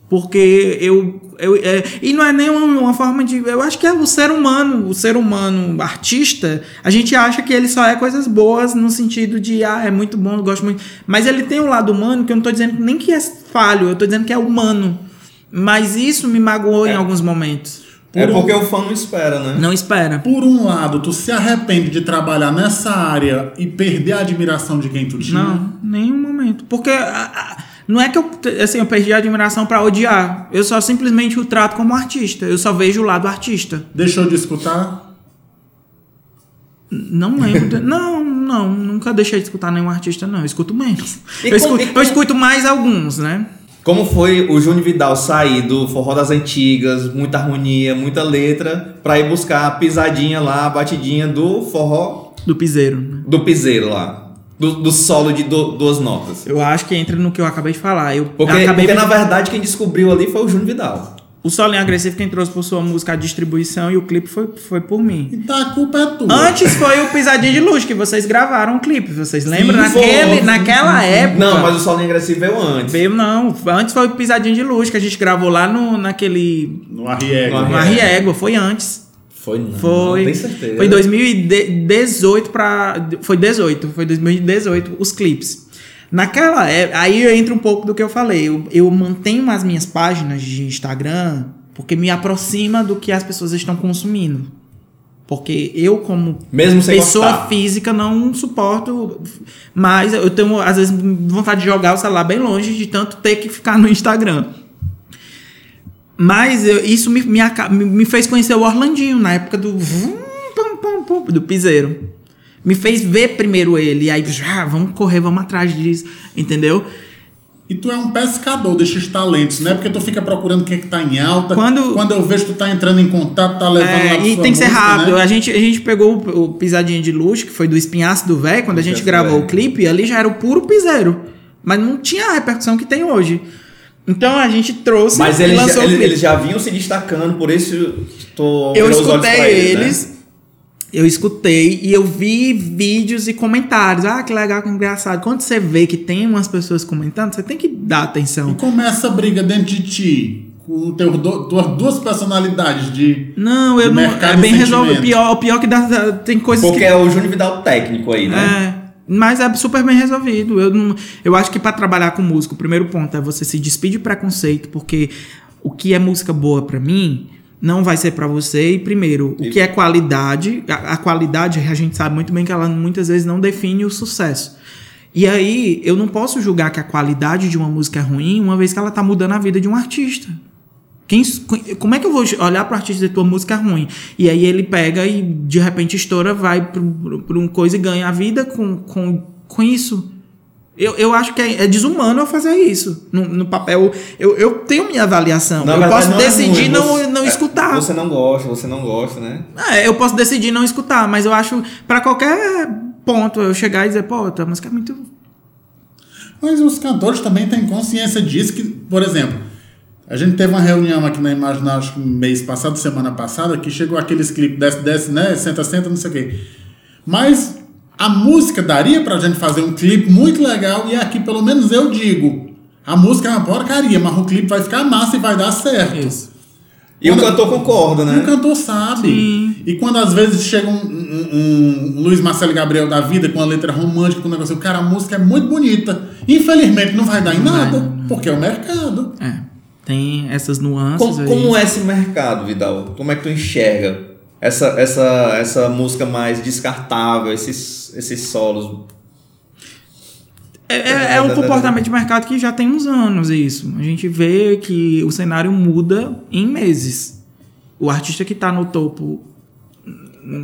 Porque eu. eu é, e não é nem uma, uma forma de. Eu acho que é o ser humano, o ser humano artista, a gente acha que ele só é coisas boas no sentido de, ah, é muito bom, eu gosto muito. Mas ele tem um lado humano que eu não tô dizendo nem que é falho, eu tô dizendo que é humano. Mas isso me magoou em alguns momentos. É Por um- porque o fã não espera, né? Não espera. Por um lado, tu se arrepende de trabalhar nessa área e perder a admiração de quem tu tinha? Não, nenhum momento. Porque a- a- Não é que eu, assim, eu perdi a admiração pra odiar. Eu só simplesmente o trato como artista. Eu só vejo o lado artista. Deixou de escutar? Não lembro. [laughs] não, não. Nunca deixei de escutar nenhum artista, não. Eu escuto menos. Eu como- escuto, como- eu escuto mais alguns, né? Como foi o Júnior Vidal sair do forró das antigas, muita harmonia, muita letra, pra ir buscar a pisadinha lá, a batidinha do forró Do piseiro. né? do piseiro lá. Do, do solo de du- duas notas. Eu acho que entra no que eu acabei de falar. Eu Porque, acabei porque na verdade quem descobriu ali foi o Júnior Vidal. O Solinho Agressivo quem trouxe por sua música a distribuição e o clipe foi, foi por mim. Então a culpa é tua. Antes foi o Pisadinha de Luz, que vocês gravaram o clipe, vocês lembram? Sim, foi. Naquele, naquela época. Não, mas o Solinho Agressivo veio antes. Veio, não. Antes foi o Pisadinha de Luz, que a gente gravou lá no, naquele. No Arriego. No Arriégua, foi antes. Foi não, Foi. Tem certeza. Foi em 2018 pra. Foi 18, foi 2018 os clipes. Naquela época, aí entra um pouco do que eu falei. Eu, eu mantenho as minhas páginas de Instagram porque me aproxima do que as pessoas estão consumindo. Porque eu, como pessoa gostar. física, não suporto. Mas eu tenho, às vezes, vontade de jogar o celular bem longe de tanto ter que ficar no Instagram. Mas eu- isso me, me, me- me fez conhecer o Orlandinho na época do. vum, pum, pum, pum, do piseiro. Me fez ver primeiro ele. E aí, já, vamos correr, vamos atrás disso. Entendeu? E tu é um pescador desses talentos, né? Porque tu fica procurando quem é que tá em alta. Quando- Quando eu vejo que tu tá entrando em contato, tá levando lá É, pra e tem que ser música, rápido. né? A, gente, a gente pegou o, o Pisadinha de Luxo, que foi do Espinhaço do Véio, quando a gente gravou Véio. o clipe, ali já era o puro piseiro. Mas não tinha a repercussão que tem hoje. Então a gente trouxe Mas eles lançou já, o eles, eles já vinham se destacando, por isso tô Eu escutei eles, né? Eu escutei e eu vi vídeos e comentários. Ah, que legal, que engraçado. Quando você vê que tem umas pessoas comentando, você tem que dar E atenção. como é essa briga dentro de ti? Com teu, do, tuas duas personalidades de. Não, eu não. É bem e resolvido. Pior, o pior que dá, tem coisas Porque que. é o Júnior Vidal técnico aí, né? É, mas é super bem resolvido. Eu, não, eu acho que para trabalhar com música, o primeiro ponto é você se despedir de preconceito, porque o que é música boa para mim não vai ser para você. E primeiro, o que é qualidade, a, a qualidade a gente sabe muito bem que ela muitas vezes não define o sucesso. E aí, eu não posso julgar que a qualidade de uma música é ruim, uma vez que ela tá mudando a vida de um artista. Quem, como é que eu vou olhar para o artista e dizer tua música é ruim? E aí ele pega e de repente estoura, vai para um coisa e ganha a vida com, com, com isso. Eu, eu acho que é, é desumano eu fazer isso. No, no papel, eu, eu tenho minha avaliação. Na eu posso não é decidir ruim, não, você- não é, escutar. Você não gosta, você não gosta, né? É, eu posso decidir não escutar, mas eu acho, para qualquer ponto, eu chegar e dizer, pô, tua música é muito. Mas os cantores também têm consciência disso, que, por exemplo, a gente teve uma reunião aqui na Imagina, acho que mês passado, semana passada, que chegou aqueles clipes desce, desce, né? Senta, senta, não sei o quê. Mas a música daria pra gente fazer um clipe muito legal, e aqui pelo menos eu digo. A música é uma porcaria, mas o clipe vai ficar massa e vai dar certo. Isso. E o Quando- cantor concorda, O né? cantor sabe. Sim. E quando às vezes chega um, um- um Luiz Marcelo Gabriel da vida com a letra romântica, com o negócio, cara, a música é muito bonita. Infelizmente não vai dar em Não vai, nada, não. porque é o mercado. É. Tem essas nuances Como, aí. como é esse mercado, Vidal? Como é que tu enxerga essa, essa, essa música mais descartável, esses, esses solos? É, é- é um comportamento de mercado que já tem uns anos isso. A gente vê que o cenário muda em meses. O artista que está no topo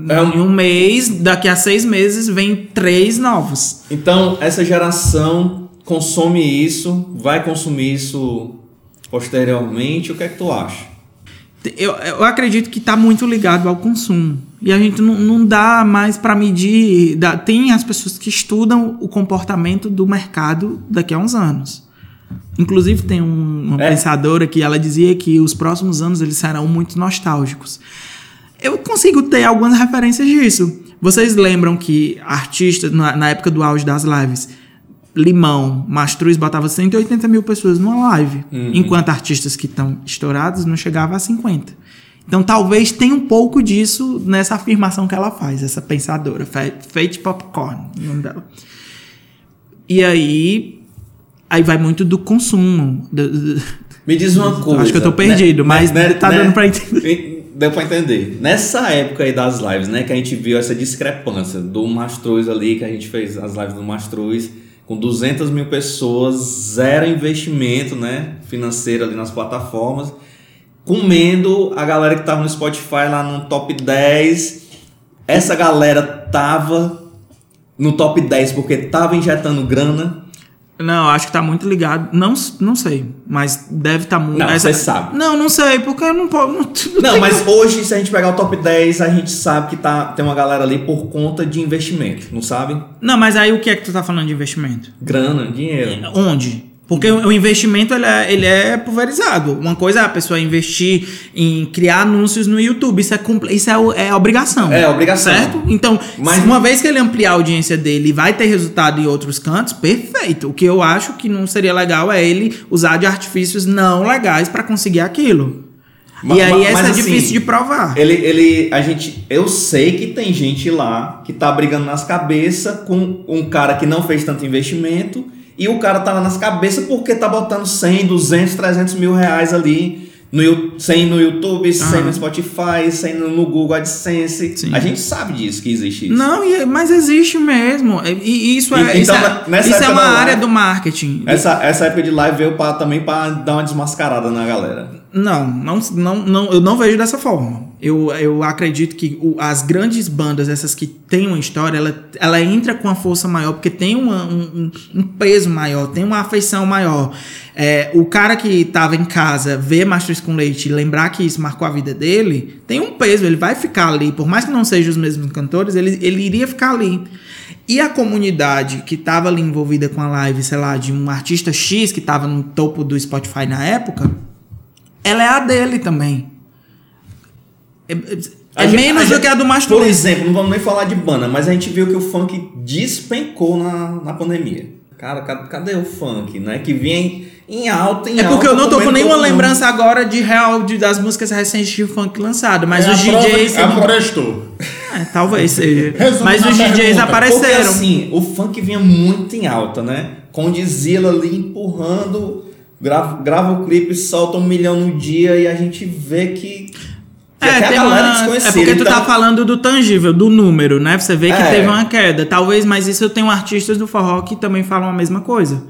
É um- em um mês, daqui a seis meses vem três novos. Então, essa geração consome isso, vai consumir isso posteriormente. O que é que tu acha? Eu, eu acredito que está muito ligado ao consumo. E a gente não, não dá mais para medir. dá- tem as pessoas que estudam o comportamento do mercado daqui a uns anos. Inclusive, tem um- uma É. pensadora que ela dizia que os próximos anos eles serão muito nostálgicos. Eu consigo ter algumas referências disso. Vocês lembram que artistas, na, na época do auge das lives, Limão, Mastruz botava 180 mil pessoas numa live, enquanto artistas que estão estourados não chegavam a 50. Então talvez tenha um pouco disso nessa afirmação que ela faz, essa pensadora, Fa- Fate Popcorn, o nome dela. E aí, aí vai muito do consumo. do- do- Me diz uma coisa. Acho que eu tô perdido, mas tá dando pra entender. Deu pra entender. Nessa época aí das lives, né, que a gente viu essa discrepância do Mastruz ali, que a gente fez as lives do Mastruz, com 200 mil pessoas, zero investimento né, financeiro ali nas plataformas, comendo a galera que tava no Spotify lá no top 10. Essa galera tava no top 10 porque tava injetando grana. Não, acho que tá muito ligado. Não, não sei, mas deve estar tá muito. Não, você sabe. Não, não sei, porque eu não posso. [laughs] Não, não mas hoje, se a gente pegar o top 10, a gente sabe que tá, tem uma galera ali por conta de investimento, não sabe? Não, mas aí o que é que tu tá falando de investimento? Grana, dinheiro. Onde? Porque o investimento ele é, ele é pulverizado. Uma coisa é a pessoa investir em criar anúncios no YouTube. Isso é, isso é, é obrigação. É obrigação. Certo? Então, Mas... uma vez que ele ampliar a audiência dele e vai ter resultado em outros cantos, perfeito. O que eu acho que não seria legal é ele usar de artifícios não legais para conseguir aquilo. Mas, e aí mas, essa é assim, difícil de provar. Ele, ele, a gente, eu sei que tem gente lá que tá brigando nas cabeças com um cara que não fez tanto investimento e o cara tá lá nas cabeças porque tá botando 100, 200, 300 mil reais ali. No, 100 no YouTube, 100 no Spotify, 100 no Google AdSense. Sim. A gente sabe disso, que existe isso. Não, mas existe mesmo. E isso é, e, isso então, é, isso é uma área live, do marketing. Essa, essa época de live veio pra, também para dar uma desmascarada na galera. Não, não, não, não, eu não vejo dessa forma. Eu, eu acredito que o, as grandes bandas, essas que têm uma história, ela, ela entra com uma força maior, porque tem uma, um, um peso maior, tem uma afeição maior. É, o cara que estava em casa, ver Masters com Leite e lembrar que isso marcou a vida dele, tem um peso, ele vai ficar ali. Por mais que não sejam os mesmos cantores, ele, ele iria ficar ali. E a comunidade que estava ali envolvida com a live, sei lá, de um artista X que estava no topo do Spotify na época ela é a dele também. É, é gente, menos do que a do Mastro. Por exemplo, não vamos nem falar de banda, mas a gente viu que o funk despencou na, na pandemia. Cara, cadê o funk, né? Que vinha em alta, em É porque eu não tô com nenhuma lembrança agora de real de, das músicas recentes de funk lançado, mas é os DJs. Não prestou. É, talvez [laughs] seja. mas os DJs pergunta. apareceram. Porque assim, o funk vinha muito em alta, né? Com Dizila ali empurrando grava, grava o clipe, solta um milhão no dia e a gente vê que. que é, tem uma, é porque tu tá então... falando do tangível, do número, né? Você vê que é. teve uma queda. Talvez, mas isso eu tenho artistas do forró que também falam a mesma coisa.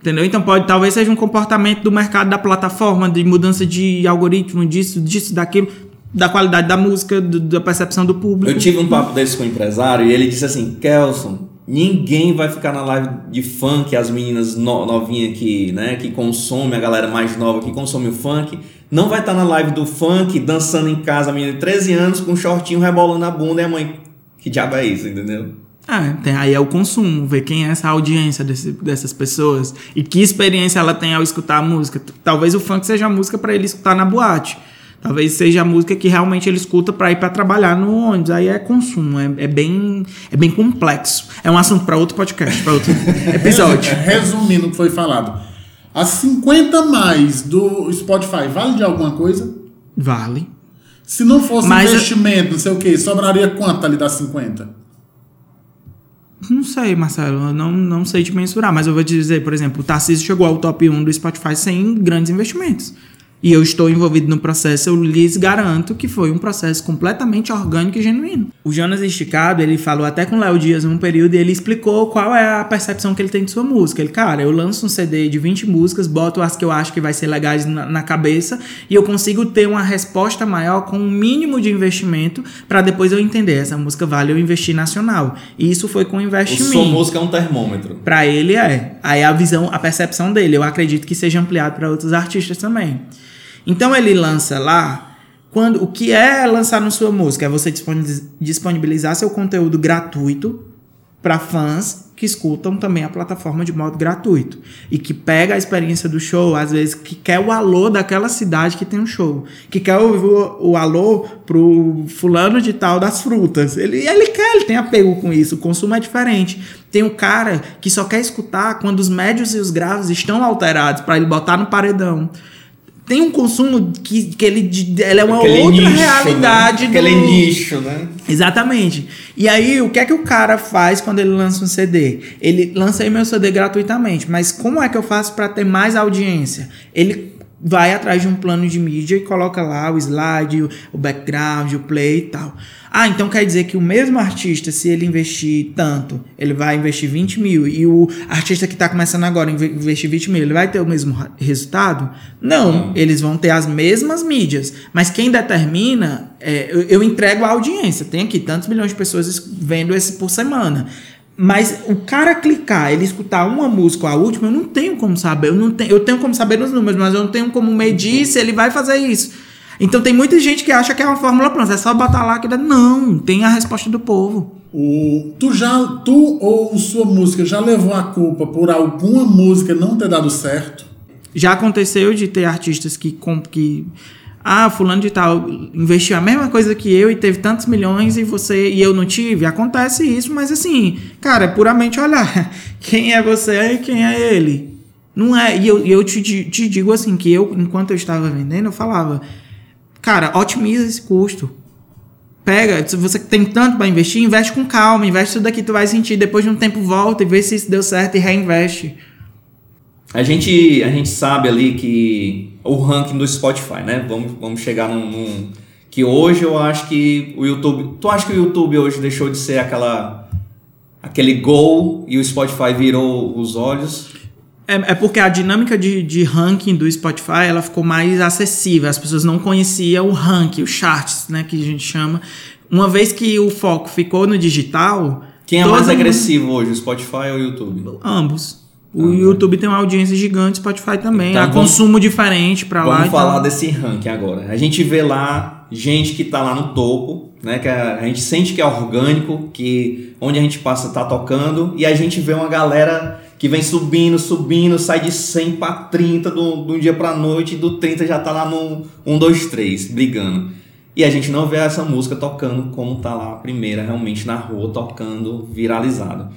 Entendeu? Então pode, talvez seja um comportamento do mercado da plataforma, de mudança de algoritmo, disso, disso, daquilo, da qualidade da música, do, da percepção do público. Eu tive um papo desse com o um empresário e ele disse assim, Kelson, Ninguém vai ficar na live de funk, as meninas no, novinhas que, né, que consome, a galera mais nova que consome o funk, não vai estar na live do funk dançando em casa, a menina de 13 anos com um shortinho rebolando a bunda e a mãe, que diabo é isso, entendeu? Ah, tem, aí é o consumo, ver quem é essa audiência desse, dessas pessoas e que experiência ela tem ao escutar a música. Talvez o funk seja a música para ele escutar na boate. Talvez seja a música que realmente ele escuta para ir para trabalhar no ônibus. Aí é consumo, é, é, bem, é bem complexo. É um assunto para outro podcast, para outro [laughs] episódio. Resumindo o que foi falado. As 50 mais do Spotify vale de alguma coisa? Vale. Se não fosse Mas investimento, eu... não sei o que, sobraria quanto ali das 50? Não sei, Marcelo, eu não, não sei te mensurar, mas eu vou te dizer, por exemplo, o Tarcísio chegou ao top 1 do Spotify sem grandes investimentos e eu estou envolvido no processo, eu lhes garanto que foi um processo completamente orgânico e genuíno. O Jonas Esticado, ele falou até com o Léo Dias num período e ele explicou qual é a percepção que ele tem de sua música. Ele, cara, eu lanço um CD de 20 músicas, boto as que eu acho que vai ser legais na, na cabeça e eu consigo ter uma resposta maior com um mínimo de investimento para depois eu entender, essa música vale eu investir nacional. E isso foi com investimento. Sua música é um termômetro. Para ele é. Aí a visão, a percepção dele, eu acredito que seja ampliado para outros artistas também. Então ele lança lá. Quando, o que é lançar na sua música? É você disponibilizar seu conteúdo gratuito para fãs que escutam também a plataforma de modo gratuito e que pega a experiência do show, às vezes que quer o alô daquela cidade que tem um show, que quer ouvir o, o alô pro fulano de tal das frutas. Ele, ele quer, ele tem apego com isso, o consumo é diferente. Tem um cara que só quer escutar quando os médios e os graves estão alterados para ele botar no paredão tem um consumo que, que ele, ele é uma Aquele outra nicho, né? realidade. Né? Aquele do... nicho, né? Exatamente. E aí, o que é que o cara faz quando ele lança um CD? Ele lança aí meu CD gratuitamente, mas como é que eu faço para ter mais audiência? Ele vai atrás de um plano de mídia e coloca lá o slide, o background, o play e tal. Ah, então quer dizer que o mesmo artista, se ele investir tanto, ele vai investir 20 mil, e o artista que está começando agora investir 20 mil, ele vai ter o mesmo resultado? Não, eles vão ter as mesmas mídias, mas quem determina, é, eu, eu entrego a audiência. Tem aqui tantos milhões de pessoas vendo esse por semana. Mas o cara clicar, ele escutar uma música ou a última, eu não tenho como saber. Eu, não tenho, eu tenho como saber nos números, mas eu não tenho como medir se ele vai fazer isso. Então tem muita gente que acha que é uma fórmula pronta, é só botar lá que dá. Não, tem a resposta do povo. O, tu já, tu ou sua música já levou a culpa por alguma música não ter dado certo? Já aconteceu de ter artistas que, que ah, fulano de tal investiu a mesma coisa que eu e teve tantos milhões e você e eu não tive. Acontece isso, mas assim, cara, é puramente olhar [laughs] quem é você e quem é ele. Não é, e eu, eu te, te digo assim, que eu, enquanto eu estava vendendo, eu falava, cara, otimiza esse custo. Pega, se você tem tanto para investir, investe com calma, investe tudo aqui, tu vai sentir, depois de um tempo volta e vê se isso deu certo e reinveste. A gente, a gente sabe ali que o ranking do Spotify, né? Vamos, vamos chegar num, num, que hoje eu acho que o YouTube, tu acha que o YouTube hoje deixou de ser aquela aquele gol e o Spotify virou os olhos? É, é porque a dinâmica de, de ranking do Spotify ela ficou mais acessível. As pessoas não conheciam o ranking, o charts, né, que a gente chama. Uma vez que o foco ficou no digital. Quem é mais agressivo hoje, o Spotify ou o YouTube? Ambos. O uhum. YouTube tem uma audiência gigante, Spotify também. Então, Há vamos, consumo diferente para lá. Vamos falar então... desse ranking agora. A gente vê lá gente que tá lá no topo, né? Que a, a, gente sente que é orgânico, que onde a gente passa tá tocando, e a gente vê uma galera que vem subindo, subindo, sai de 100 para 30 do, do dia para noite, e do 30 já tá lá no 1, 2, 3, brigando. E a gente não vê essa música tocando como tá lá a primeira, realmente na rua, tocando, viralizado.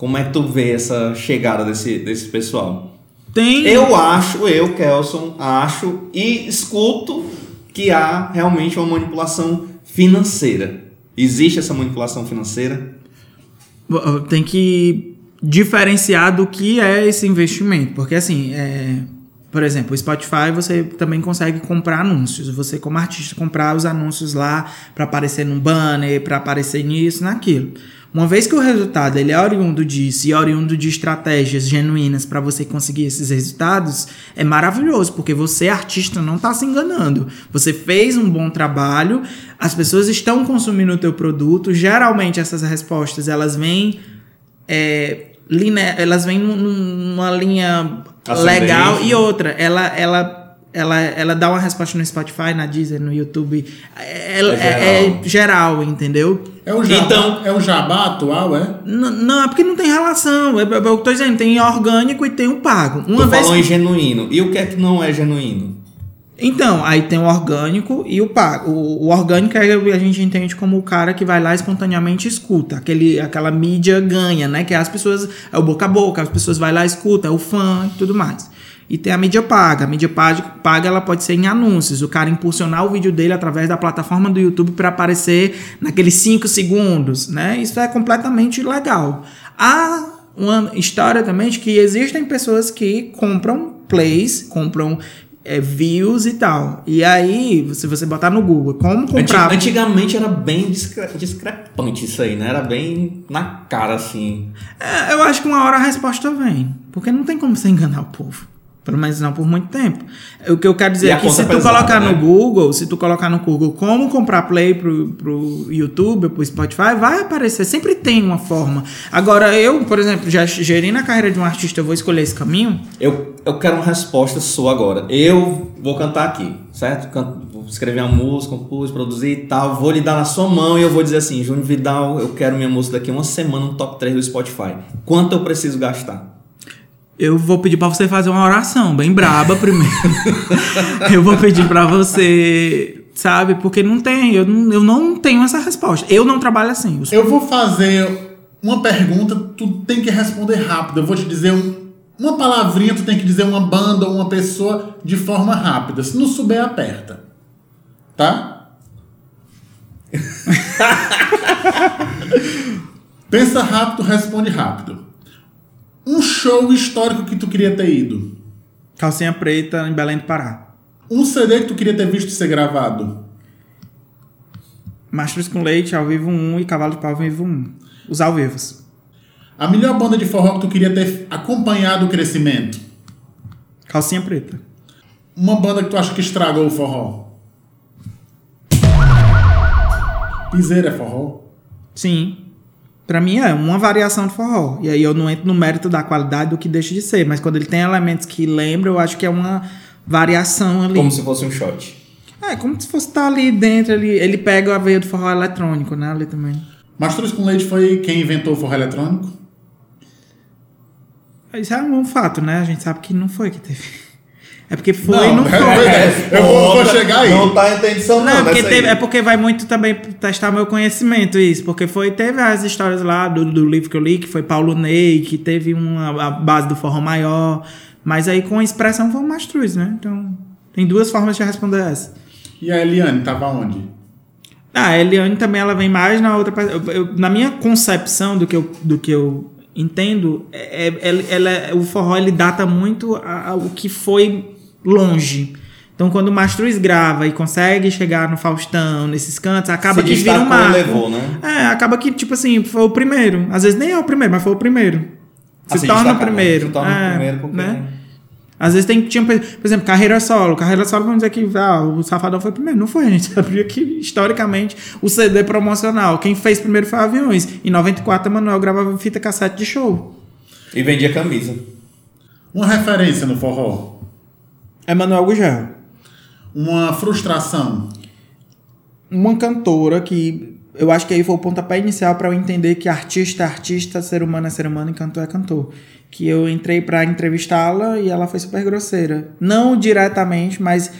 Como é que tu vê essa chegada desse, desse pessoal? Tem. Eu acho, eu, Kelson, acho e escuto que há realmente uma manipulação financeira. Existe essa manipulação financeira? Tem que diferenciar do que é esse investimento. Porque, assim, é, por exemplo, o Spotify você também consegue comprar anúncios. Você, como artista, comprar os anúncios lá para aparecer num banner, para aparecer nisso, naquilo. Uma vez que o resultado ele é oriundo disso e oriundo de estratégias genuínas para você conseguir esses resultados, é maravilhoso, porque você, artista, não está se enganando. Você fez um bom trabalho, as pessoas estão consumindo o teu produto. Geralmente essas respostas elas vêm é, elas vêm numa linha legal e outra, ela ela ela, ela dá uma resposta no Spotify, na Deezer, no YouTube. É, é, é, é geral. entendeu? É o jabá, então, é o jabá atual, é? Não, é porque não tem relação. É, é, é o que eu tô dizendo, tem orgânico e tem o pago. Uma tu vez falou que... em genuíno. E o que é que não é genuíno? Então, aí tem o orgânico e o pago. O, o orgânico é, a gente entende como o cara que vai lá espontaneamente escuta. Aquele, aquela mídia ganha, né? Que as pessoas. É o boca a boca, as pessoas vai lá, escuta, é o fã e tudo mais. E tem a mídia paga. A mídia paga ela pode ser em anúncios. O cara impulsionar o vídeo dele através da plataforma do YouTube para aparecer naqueles 5 segundos, né? Isso é completamente legal. Há uma história também de que existem pessoas que compram plays, compram é, views e tal. E aí, se você botar no Google, como comprar. Antigamente era bem discre... discrepante isso aí, né? Era bem na cara, assim. É, eu acho que uma hora a resposta vem. Porque não tem como você enganar o povo. Pelo menos não por muito tempo. O que eu quero dizer é que se tu pesada, colocar né? no Google, se tu colocar no Google como comprar play pro, pro YouTube, pro Spotify, vai aparecer. Sempre tem uma forma. Agora, eu, por exemplo, já gerindo a carreira de um artista, eu vou escolher esse caminho? Eu, eu quero uma resposta sua agora. Eu vou cantar aqui, certo? Canto, vou escrever uma música, compus, produzir e tal. Vou lhe dar na sua mão e eu vou dizer assim, Júnior Vidal, eu quero minha música daqui uma semana no top 3 do Spotify. Quanto eu preciso gastar? Eu vou pedir para você fazer uma oração bem braba primeiro. [laughs] eu vou pedir para você, sabe? Porque não tem, eu não, eu não tenho essa resposta. Eu não trabalho assim. Eu vou fazer uma pergunta, tu tem que responder rápido. Eu vou te dizer um, uma palavrinha, tu tem que dizer uma banda ou uma pessoa de forma rápida. Se não souber, aperta. Tá? [laughs] Pensa rápido, responde rápido. Um show histórico que tu queria ter ido. Calcinha Preta em Belém do Pará. Um CD que tu queria ter visto ser gravado. Mastros com Leite, ao vivo 1 e Cavalo de Pau ao vivo 1. Os ao vivos. A melhor banda de forró que tu queria ter acompanhado o crescimento. Calcinha Preta. Uma banda que tu acha que estragou o forró. Piseira é forró? Sim. Pra mim é uma variação de forró. E aí eu não entro no mérito da qualidade do que deixa de ser. Mas quando ele tem elementos que lembram, eu acho que é uma variação ali. Como se fosse um shot. É, como se fosse estar ali dentro. Ele, ele pega a veia do forró eletrônico, né? Ali também. Mastruz com Leite foi quem inventou o forró eletrônico? Isso é um fato, né? A gente sabe que não foi que teve. É porque foi Não, e não foi. é- [laughs] Eu vou- vou chegar aí. Não tá em intenção, não. Não, é porque, teve- é porque vai muito também testar meu conhecimento isso, porque foi teve as histórias lá do, do livro que eu li, que foi Paulo Ney, que teve uma a base do forró maior, mas aí com a expressão foi o Mastruz, né? Então, tem duas formas de responder essa. E a Eliane tava onde? Ah, a Eliane também ela vem mais na outra. eu- eu- na minha concepção do que eu, do que eu entendo, é, é- ela, ela o forró ele data muito a- ao que foi longe. Então, quando o Mastruz grava e consegue chegar no Faustão, nesses cantos, acaba Se que vira um marco. levou, né? É, acaba que, tipo assim, foi o primeiro. Às vezes nem é o primeiro, mas foi o primeiro. Ah, Se se torna o né? primeiro. Se torna o É, primeiro porque- né? Às vezes tem, tinha, por exemplo, carreira solo. Carreira solo, vamos dizer que ah, o Safadão foi primeiro. Não foi, [laughs] a gente sabia que, historicamente, o CD promocional, quem fez primeiro foi Aviões. Em 94, a Manuel gravava fita cassete de show. E vendia camisa. Uma referência no forró. É Manuel Gugel. Uma frustração. Uma cantora que eu acho que aí foi o pontapé inicial para eu entender que artista é artista, ser humano é ser humano e cantor é cantor. Que eu entrei para entrevistá-la e ela foi super grosseira. Não diretamente, mas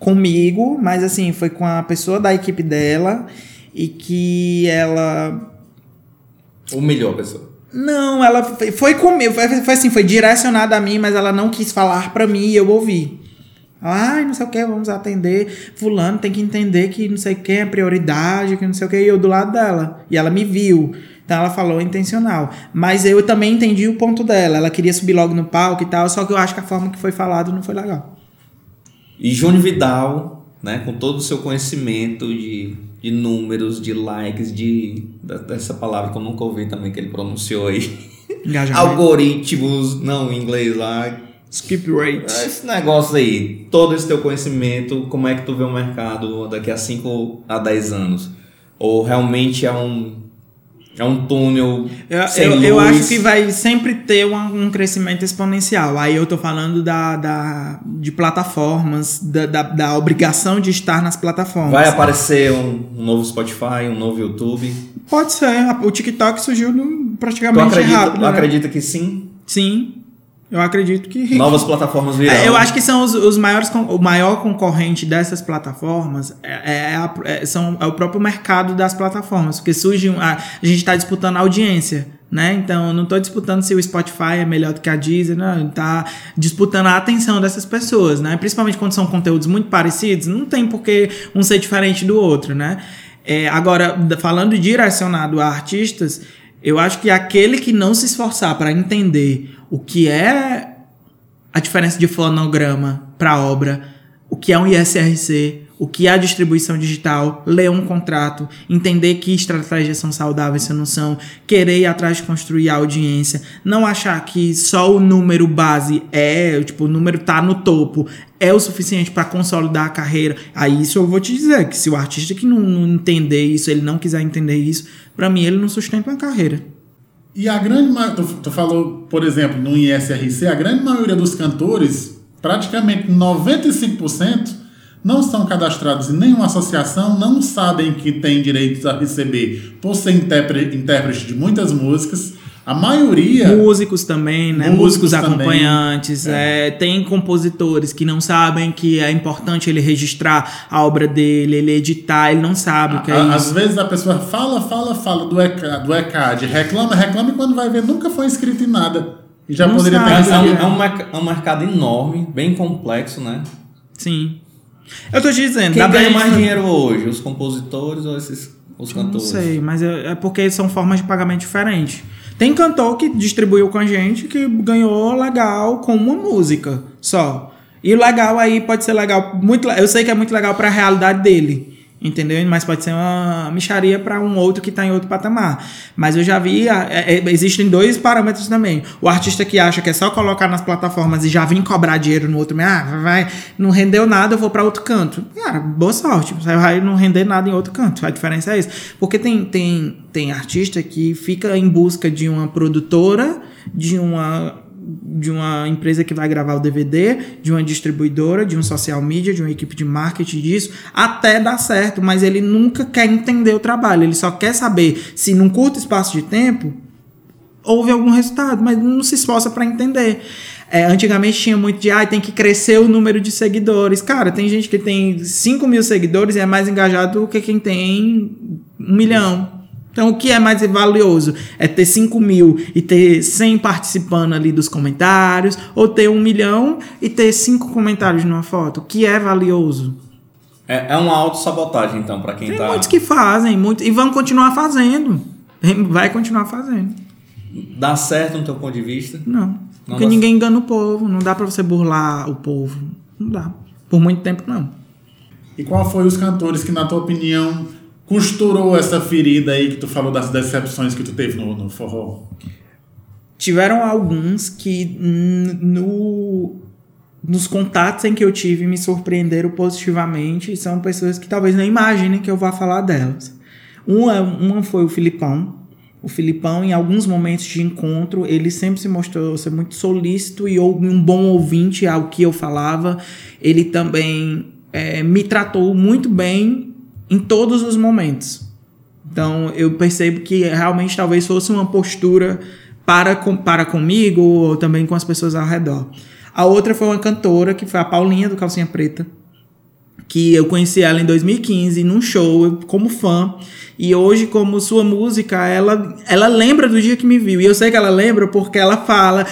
comigo, mas assim, foi com a pessoa da equipe dela e que ela Humilhou a pessoa. não, ela foi, foi comigo, foi, foi assim, foi direcionada a mim, mas ela não quis falar pra mim e eu ouvi. Ai, não sei o que, vamos atender. Fulano tem que entender que não sei quem é prioridade, que não sei o que, e eu do lado dela. E ela me viu. Então ela falou intencional. Mas eu também entendi o ponto dela. Ela queria subir logo no palco e tal, só que eu acho que a forma que foi falado não foi legal. E Júnior Vidal, né, com todo o seu conhecimento de, de números, de likes, de dessa palavra que eu nunca ouvi também que ele pronunciou aí. Algoritmos, não, em inglês lá. Skip rate. Esse negócio aí, todo esse teu conhecimento, como é que tu vê o mercado daqui a 5 a 10 anos? Ou realmente é um é um túnel Eu, sem eu, luz? eu acho que vai sempre ter um, um crescimento exponencial. Aí eu tô falando da, da, de plataformas, da, da, da obrigação de estar nas plataformas. Vai aparecer um, um novo Spotify, um novo YouTube. Pode ser. O TikTok surgiu no- Tu praticamente acredita, rápido. tu né? acredita que sim? Sim. Eu acredito que. [laughs] Novas plataformas virão. É, eu acho que são os, os maiores. O maior concorrente dessas plataformas é, é a- é- são, é o próprio mercado das plataformas. Porque surge. um- A, a gente está disputando a audiência. Né? Então, eu não estou disputando se o Spotify é melhor do que a Deezer, não. Está disputando a atenção dessas pessoas, né? Principalmente quando são conteúdos muito parecidos, não tem por que um ser diferente do outro, né? É, agora, falando direcionado a artistas, eu acho que aquele que não se esforçar para entender o que é a diferença de fonograma para obra, o que é um ISRC, o que é a distribuição digital, ler um contrato, entender que estratégias são saudáveis se não são, querer ir atrás de construir a audiência, não achar que só o número base é, tipo, o número tá no topo, é o suficiente para consolidar a carreira. Aí isso eu vou te dizer, que se o artista que não, não entender isso, ele não quiser entender isso, para mim ele não sustenta uma carreira. E a grande tu, tu falou, por exemplo, no ISRC, a grande maioria dos cantores, praticamente 95%, não são cadastrados em nenhuma associação, não sabem que têm direitos a receber por ser intérpre- intérprete de muitas músicas. A maioria. Músicos também, né? Músicos Músicos, também. acompanhantes. é, tem compositores que não sabem que é importante ele registrar a obra dele, ele editar, ele não sabe o que é a- Às isso. vezes a pessoa fala, fala, fala do, ECA, do ECAD, reclama, reclama e quando vai ver nunca foi inscrito em nada. E já Não poderia ter sabe. É, um, recebido. é um merc- é um mercado enorme, bem complexo, né? Sim. Eu tô te dizendo, Quem ganha mais dinheiro hoje? Os compositores ou esses os Não cantores? sei, mas é, é porque são formas de pagamento diferentes. Tem cantor que distribuiu com a gente que ganhou legal com uma música só. E legal aí pode ser legal, muito, eu sei que é muito legal para a realidade dele. Entendeu? Mas pode ser uma micharia para um outro que está em outro patamar. Mas eu já vi, é, é, existem dois parâmetros também. O artista que acha que é só colocar nas plataformas e já vir cobrar dinheiro no outro, ah, vai, não rendeu nada, eu vou para outro canto. Cara, boa sorte. Você vai não render nada em outro canto. A diferença é isso. Porque tem, tem, tem artista que fica em busca de uma produtora, de uma de uma empresa que vai gravar o DVD, de uma distribuidora, de um social media, de uma equipe de marketing disso, até dar certo, mas ele nunca quer entender o trabalho, ele só quer saber se num curto espaço de tempo houve algum resultado, mas não se esforça para entender. É, antigamente tinha muito de, ah, tem que crescer o número de seguidores. Cara, tem gente que tem 5 mil seguidores e é mais engajado do que quem tem um milhão. Então, o que é mais valioso? É ter 5 mil e ter 100 participando ali dos comentários, ou ter um milhão e ter 5 comentários numa foto? O que é valioso? É, é uma autossabotagem, então, para quem Tem tá. muitos que fazem, muito, e vão continuar fazendo. [laughs] Vai continuar fazendo. Dá certo no teu ponto de vista? Não. Porque dá ninguém engana o povo. Não dá pra você burlar o povo. Não dá. Por muito tempo, não. E qual foi os cantores que, na tua opinião, costurou essa ferida aí que tu falou das decepções que tu teve no, no forró? Tiveram alguns que no, nos contatos em que eu tive me surpreenderam positivamente. São pessoas que talvez nem imaginem que eu vá falar delas. Uma, uma foi o Filipão. O Filipão, em alguns momentos de encontro, ele sempre se mostrou ser muito solícito e um bom ouvinte ao que eu falava. Ele também é, me tratou muito bem em todos os momentos. Então eu percebo que realmente talvez fosse uma postura para, com, para comigo ou também com as pessoas ao redor. A outra foi uma cantora, que foi a Paulinha do Calcinha Preta, que eu conheci ela em 2015 num show como fã. E hoje como sua música ela ela lembra do dia que me viu. E eu sei que ela lembra porque ela fala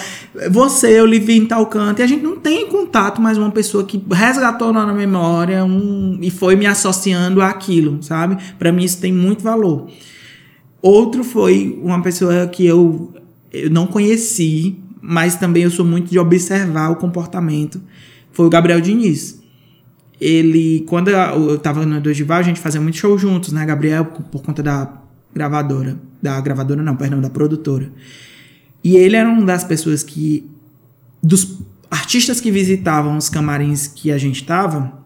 você eu lhe vi em tal canto. E a gente não tem contato mais uma pessoa que resgatou na memória um, e foi me associando àquilo sabe? Para mim isso tem muito valor. Outro foi uma pessoa que eu eu não conheci mas também eu sou muito de observar o comportamento. Foi o Gabriel Diniz ele, quando eu tava no Dorival, a gente fazia muito show juntos, né, Gabriel, por conta da gravadora. Da gravadora, não, perdão, da produtora. E ele era uma das pessoas que. Dos artistas que visitavam os camarins que a gente tava,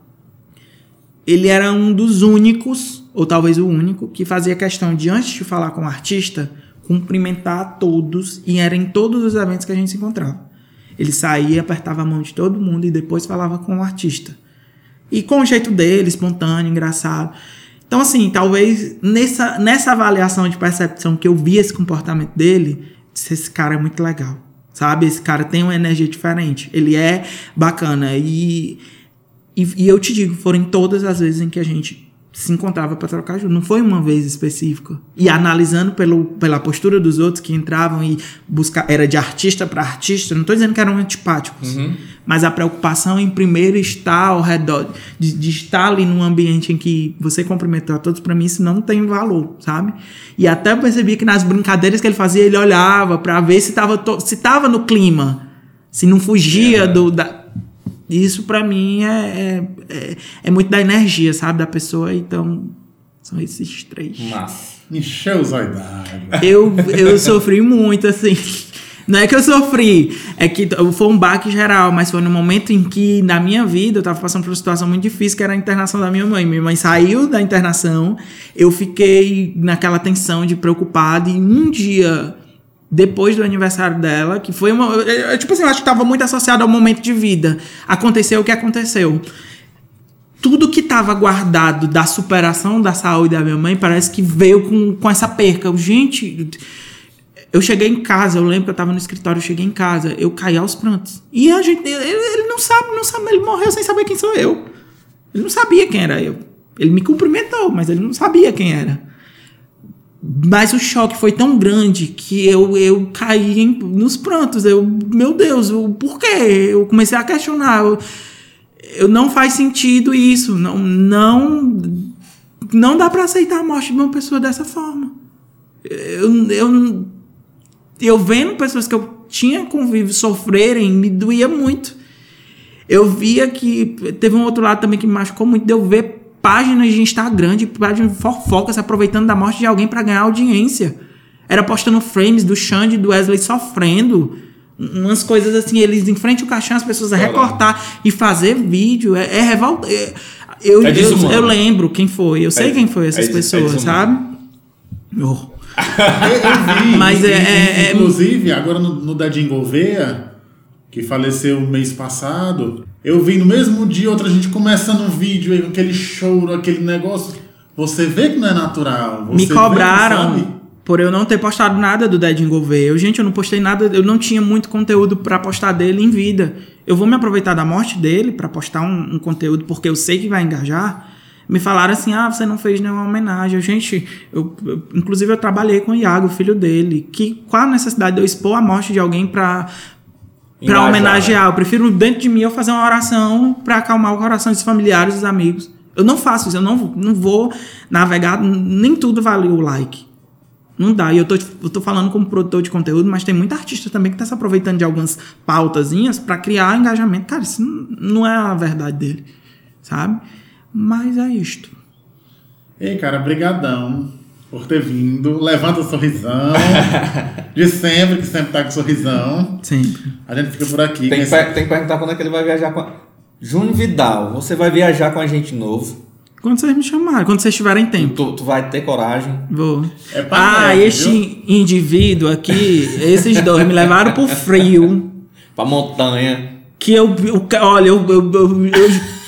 ele era um dos únicos, ou talvez o único, que fazia questão de, antes de falar com o artista, cumprimentar todos, e era em todos os eventos que a gente se encontrava. Ele saía, apertava a mão de todo mundo e depois falava com o artista. E com o jeito dele, espontâneo, engraçado. Então, assim, talvez nessa, nessa avaliação de percepção que eu vi esse comportamento dele, disse, esse cara é muito legal. Sabe? Esse cara tem uma energia diferente. Ele é bacana. E, e, e eu te digo, foram todas as vezes em que a gente se encontrava para trocar junto. Não foi uma vez específica. E analisando pelo, pela postura dos outros que entravam e buscar era de artista para artista, não estou dizendo que eram antipáticos, Uhum. mas a preocupação em primeiro estar ao redor, de, de estar ali num ambiente em que você cumprimentou a todos, para mim isso não tem valor, sabe? E até eu percebi que nas brincadeiras que ele fazia, ele olhava para ver se estava se tava no clima, se não fugia É. do da, isso pra mim é, é, é, é muito da energia, sabe? Da pessoa. Então, são esses três. Massa. Encheu os olhos d'água. Eu, eu sofri muito, assim. Não é que eu sofri, é que foi um baque geral, mas foi no momento em que, na minha vida, eu tava passando por uma situação muito difícil, que era a internação da minha mãe. Minha mãe saiu da internação, eu fiquei naquela tensão de preocupado, e um dia depois do aniversário dela, que foi uma. eu- Tipo assim, eu acho que tava muito associado ao momento de vida. Aconteceu o que aconteceu. Tudo que tava guardado da superação da saúde da minha mãe parece que veio com, com essa perca. Gente, eu cheguei em casa, eu lembro que eu tava no escritório, eu cheguei em casa, eu caí aos prantos. E a gente, ele, ele não sabe, não sabe, ele morreu sem saber quem sou eu. Ele não sabia quem era eu. Ele me cumprimentou, mas ele não sabia quem era. Mas o choque foi tão grande que eu, eu caí em- nos prantos. Eu, meu Deus, o por quê? Eu comecei a questionar. Eu, eu não faz sentido isso. Não, não, não dá pra aceitar a morte de uma pessoa dessa forma. Eu, eu eu vendo pessoas que eu tinha convívio sofrerem, me doía muito. Eu via que teve um outro lado também que me machucou muito de eu ver páginas de Instagram, de páginas de fofoca se aproveitando da morte de alguém para ganhar audiência. Era postando frames do Xande e do Wesley sofrendo. Umas coisas assim, eles em frente ao caixão, as pessoas a recortar e fazer vídeo. É, é revolta. é- eu, É eu, eu lembro quem foi, eu sei É- quem foi essas é- é pessoas, sabe? Oh. [laughs] Eu, eu vi. Mas é- Inclusive, agora no, no Dadinho Gouveia, que faleceu mês passado, eu vi no mesmo dia outra gente começando um vídeo aí, com aquele choro, aquele negócio. Você vê que não é natural. Me você vê, cobraram sabe? por eu não ter postado nada do Dead Gouveia. Eu, gente, eu não postei nada, eu não tinha muito conteúdo pra postar dele em vida. Eu vou me aproveitar da morte dele pra postar um, um conteúdo porque eu sei que vai engajar. Me falaram assim: ah, você não fez nenhuma homenagem. Eu, gente, eu, eu- inclusive eu trabalhei com o Iago, filho dele. Que, qual a necessidade de eu expor a morte de alguém pra, pra Engajar, homenagear? Eu prefiro dentro de mim eu fazer uma oração pra acalmar o coração dos familiares dos amigos. Eu não faço isso, eu não, não vou navegar, nem tudo vale o like. Não dá. E eu tô, eu tô falando como produtor de conteúdo, mas tem muita artista também que tá se aproveitando de algumas pautazinhas pra criar engajamento. Cara, isso não, não é a verdade dele, sabe? Mas é isto. Ei, cara, brigadão por ter vindo. Levanta o sorrisão. [laughs] de sempre, que sempre tá com sorrisão. Sempre. A gente fica por aqui. Tem que, esse- tem que perguntar quando é que ele vai viajar com a... Júnior Vidal, você vai viajar com a gente novo. Quando vocês me chamarem, quando vocês tiverem tempo. Tu, tu vai ter coragem. Vou. É pra ah, neve, este indivíduo aqui, esses dois me levaram pro frio. [laughs] Pra montanha. Que eu. eu olha, eu. eu, eu, eu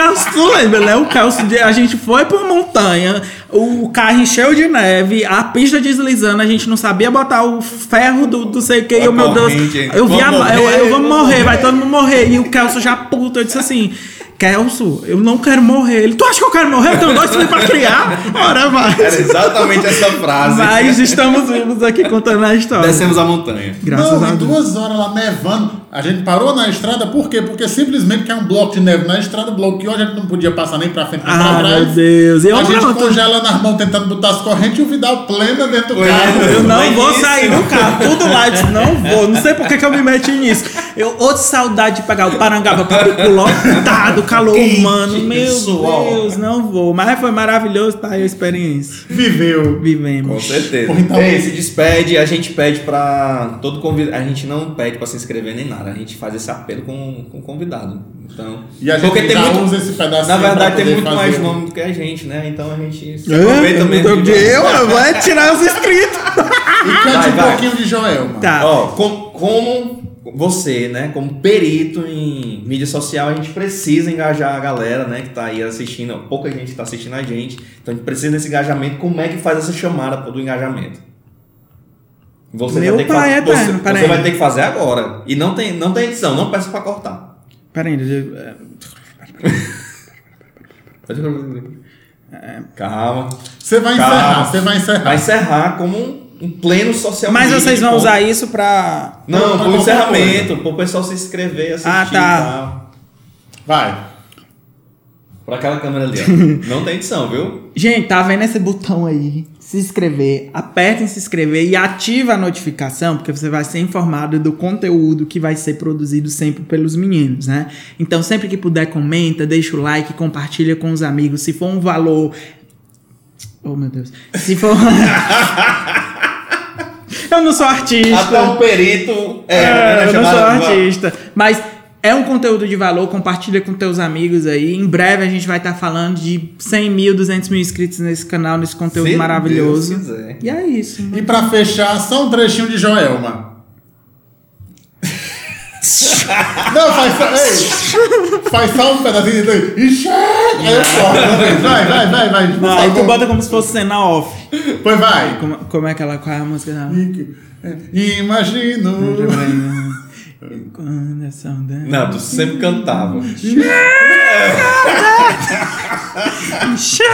Celso, tu lembra, né? O Celso, de- a gente foi pra montanha, o carro encheu de neve, a pista deslizando, a gente não sabia botar o ferro do, do sei o que, e meu Deus, eu vi a, Vamos eu, eu morrer, vou vamos morrer, vai morrer. todo mundo morrer. E o Celso já puto, eu disse assim. Kelso, eu não quero morrer. Ele, tu acha que eu quero morrer? Eu tenho dois filhos pra criar. Ora, vai. Era exatamente essa frase. Mas estamos vivos aqui contando a história. Descemos a montanha. Graças não, a Deus. duas horas lá nevando. A gente parou na estrada, por quê? Porque simplesmente caiu um bloco de neve na estrada, bloqueou, a gente não podia passar nem pra frente nem pra Ah, trás. meu Deus. Eu a gente pronto. congelando as mãos tentando botar as correntes e o Vidal plena dentro do carro. Eu não vou isso- sair do carro, tudo lá, eu disse, não vou, não sei por que, que eu me meti nisso. Eu, outra saudade de pegar o Parangaba pra Pico lotado, calor Quente, humano, meu suor. Deus, não vou. Mas foi maravilhoso, tá aí a experiência. Viveu. Com Vivemos. certeza. Pô, então- Ei, se despede, a gente pede pra todo convidado. A gente não pede pra se inscrever nem nada, a gente faz esse apelo com, com o convidado. Então. E a gente porque tem muito, usa esse pedacinho Na verdade, tem muito fazer mais nome do que a gente, né? Então a gente se aproveita É, mesmo. eu, de- eu, eu vou tirar os inscritos. E cante Vai, um vai. pouquinho de Joel, mano. Tá. Ó, com- como você, né, como perito em mídia social, a gente precisa engajar a galera, né, que tá aí assistindo, pouca gente tá assistindo a gente, então a gente precisa desse engajamento. Como é que faz essa chamada do engajamento? Você Meu vai ter que pai fa- é você, eterno, você vai ter que fazer agora. E não tem, não tem edição, não peça pra cortar. Peraí, eu- é, Calma. Você vai Calma. encerrar, você vai encerrar. Vai encerrar como um, um pleno social mas vocês vão usar isso pra. Não, pro encerramento, pro pessoal se inscrever, assistir Ah, tá. e tal. Vai. Pra aquela câmera ali, ó. [laughs] Não tem edição, viu? Gente, tá vendo esse botão aí? Se inscrever, aperta em se inscrever e ativa a notificação, porque você vai ser informado do conteúdo que vai ser produzido sempre pelos meninos, né? Então, sempre que puder, comenta, deixa o like, compartilha com os amigos. Se for um valor. Oh, meu Deus. Se for. [laughs] Eu não sou artista. Até um perito. É, É, era eu não sou artista. Mas é um conteúdo de valor, compartilha com teus amigos aí. Em breve a gente vai estar falando de 100 mil, 200 mil inscritos nesse canal, nesse conteúdo Se maravilhoso. Deus quiser. E é isso. E pra fechar, só um trechinho de Joelma. [laughs] Não, faz só. Ei, faz só um pedacinho de. Enxerga! Aí eu corto. Vai, vai, vai, vai. Não, aí tu bota como se fosse cena off. Pois vai. Como, como é aquela qual é a música? da- Imagino. Quando a saudade. Não, tu sempre cantava. Chega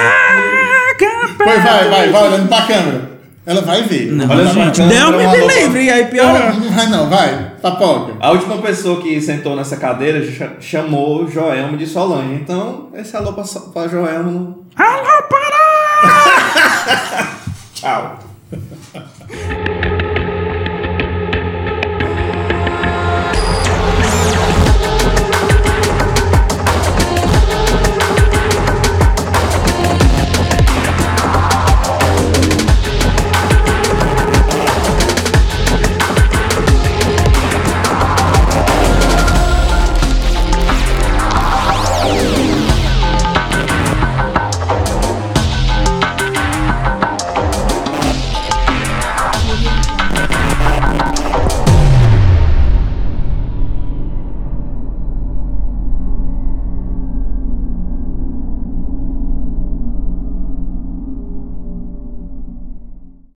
[laughs] Pois vai, vai, vai olhando pra câmera. Ela vai ver. Não, Olha câmera. Deu me uma livre, e aí Não, piorou. não vai não, vai. Papoca. A última pessoa que sentou nessa cadeira cha- chamou Joelma de Solange. Então, esse alô pra, So- pra Joelma. Não... Alô, para! [laughs] Tchau. [laughs]